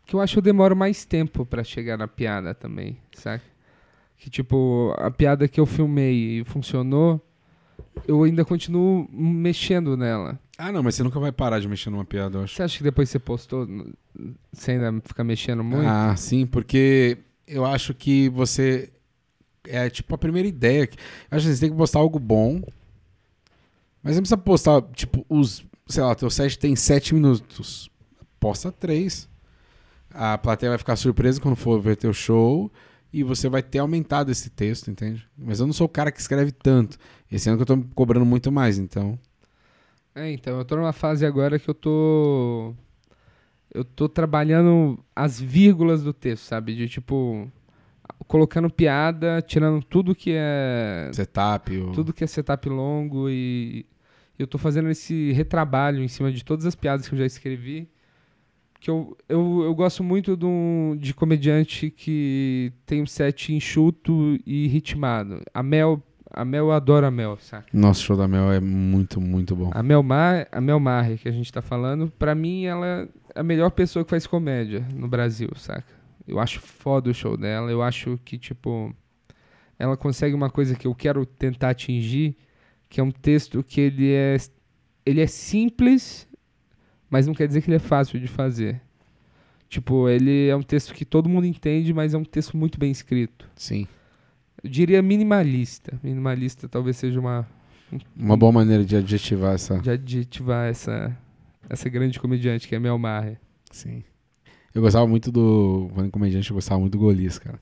Porque eu acho que eu demoro mais tempo pra chegar na piada também, sabe? Que tipo, a piada que eu filmei e funcionou, eu ainda continuo mexendo nela. Ah, não, mas você nunca vai parar de mexer numa piada, eu acho. Você acha que depois você postou, você ainda fica mexendo muito? Ah, sim, porque eu acho que você. É tipo a primeira ideia. que- Eu acho que você tem que postar algo bom. Mas não precisa postar, tipo, os. Sei lá, teu set tem sete minutos. Posta três. A plateia vai ficar surpresa quando for ver teu show. E você vai ter aumentado esse texto, entende? Mas eu não sou o cara que escreve tanto. Esse ano que eu tô cobrando muito mais, então. É, então, eu tô numa fase agora que eu tô. Eu tô trabalhando as vírgulas do texto, sabe? De tipo. Colocando piada, tirando tudo que é. Setup. Ou... Tudo que é setup longo e. Eu tô fazendo esse retrabalho em cima de todas as piadas que eu já escrevi. Que eu, eu, eu gosto muito de, um, de comediante que tem um set enxuto e ritmado. A Mel. A Mel eu adoro a Mel, saca? Nosso show da Mel é muito, muito bom. A Mel, Mar, a Mel Maher, que a gente tá falando, pra mim ela é a melhor pessoa que faz comédia no Brasil, saca? Eu acho foda o show dela, eu acho que, tipo, ela consegue uma coisa que eu quero tentar atingir, que é um texto que ele é, ele é simples, mas não quer dizer que ele é fácil de fazer. Tipo, ele é um texto que todo mundo entende, mas é um texto muito bem escrito. Sim. Eu diria minimalista. Minimalista talvez seja uma, Uma boa maneira de adjetivar essa. de adjetivar essa, essa grande comediante que é Mel Maher. Sim. Eu gostava muito do. Quando comediante, eu gostava muito do Golias, cara.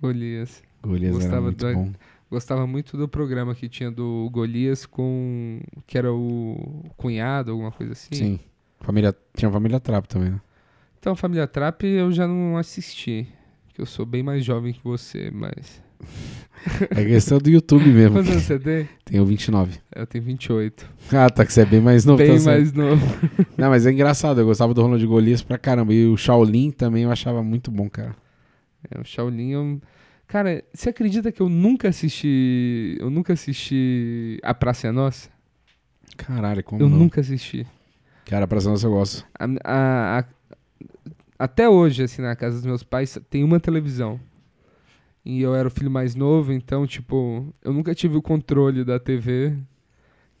Golias. Golias era Gostava muito da- bom. Gostava muito do programa que tinha do Golias com. que era o cunhado, alguma coisa assim. Sim. Família, tinha família Trapo também, né? Então, Família Trap eu já não assisti. Que eu sou bem mais jovem que você, mas. É questão do YouTube mesmo. Quantos anos você tem? Tenho 29. Eu tenho 28. Ah, tá, que você é bem mais novo. Bem então mais novo. Não, mas é engraçado, eu gostava do Ronald Golias pra caramba. E o Shaolin também eu achava muito bom, cara. É, o Shaolin, eu... Cara, você acredita que eu nunca assisti... Eu nunca assisti A Praça é Nossa? Caralho, como eu não? nunca assisti. Cara, pra nossa eu gosto. A- a- a- até hoje, assim, na casa dos meus pais, tem uma televisão. E eu era o filho mais novo, então, tipo, eu nunca tive o controle da TV.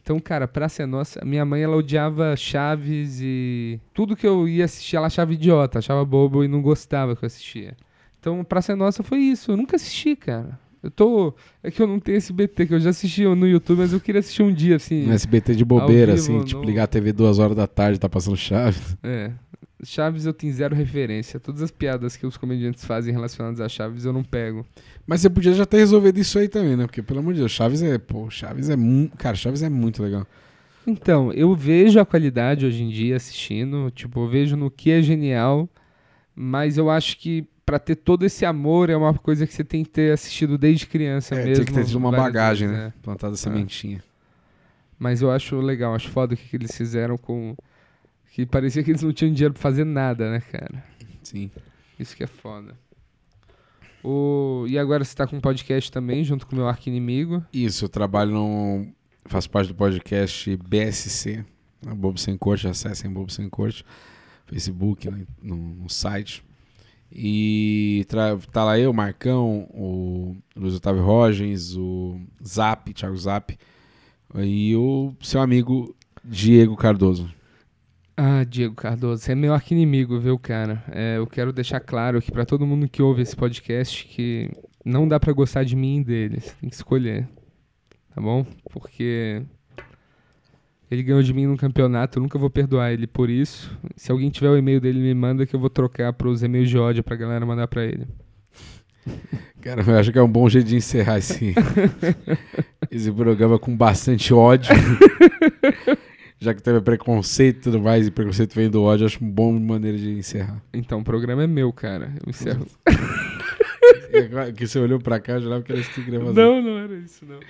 Então, cara, Praça é Nossa, minha mãe, ela odiava Chaves e tudo que eu ia assistir, ela achava idiota, achava bobo e não gostava que eu assistia. Então, Praça é Nossa foi isso, eu nunca assisti, cara. Eu tô... É que eu não tenho SBT, que eu já assisti no YouTube, mas eu queria assistir um dia, assim. No SBT de bobeira, vivo, assim, tipo, ligar a TV duas horas da tarde, tá passando Chaves. É. Chaves eu tenho zero referência. Todas as piadas que os comediantes fazem relacionadas a Chaves eu não pego. Mas você podia já ter resolvido isso aí também, né? Porque, pelo amor de Deus, Chaves é. Pô, Chaves é muito. Cara, Chaves é muito legal. Então, eu vejo a qualidade hoje em dia assistindo, tipo, eu vejo no que é genial, mas eu acho que pra ter todo esse amor é uma coisa que você tem que ter assistido desde criança É, mesmo. tem que ter tido uma bagagem, vezes, né? é. Plantada sementinha. Mas eu acho legal, acho foda o que, que eles fizeram com. Que parecia que eles não tinham dinheiro pra fazer nada, né, cara? Sim. Isso que é foda. O... E agora você tá com um podcast também, junto com o meu arqui-inimigo. Isso, eu trabalho no. Faço parte do podcast BSC, né? Bobo Sem Corte, acessem Bobo Sem Corte, Facebook, né? no, no site. E tra- tá lá eu, Marcão, o Luiz Otávio Rogens, o Zap, Thiago Zap, e o seu amigo Diego Cardoso. Ah, Diego Cardoso, você é meu arqui-inimigo, viu, cara? É, eu quero deixar claro aqui pra todo mundo que ouve esse podcast que não dá pra gostar de mim e dele. Você tem que escolher, tá bom? Porque ele ganhou de mim no campeonato, eu nunca vou perdoar ele por isso. Se alguém tiver o e-mail dele, me manda que eu vou trocar pros e-mails de ódio pra galera mandar pra ele. Cara, eu acho que é um bom jeito de encerrar esse, esse programa com bastante ódio. Já que teve preconceito e tudo mais, e preconceito vem do ódio, acho uma boa maneira de encerrar. Então, o programa é meu, cara. Eu encerro. É que você olhou pra cá, eu jurava que era isso que queria fazer. Não, não era isso, não.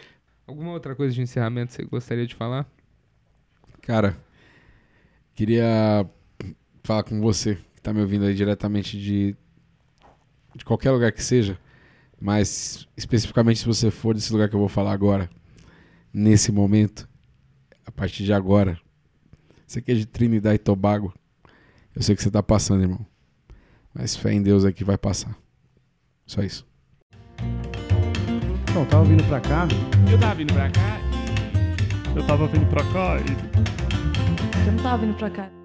Alguma outra coisa de encerramento que você gostaria de falar? Cara, queria falar com você, que tá me ouvindo aí diretamente de, de qualquer lugar que seja, mas especificamente se você for desse lugar que eu vou falar agora, nesse momento, a partir de agora, você que é de Trinidad e Tobago, eu sei que você tá passando, irmão, mas fé em Deus aqui vai passar. Só isso. Não, tava vindo pra cá. Eu tava vindo pra cá Eu tava vindo pra cá e Eu não tava vindo pra cá.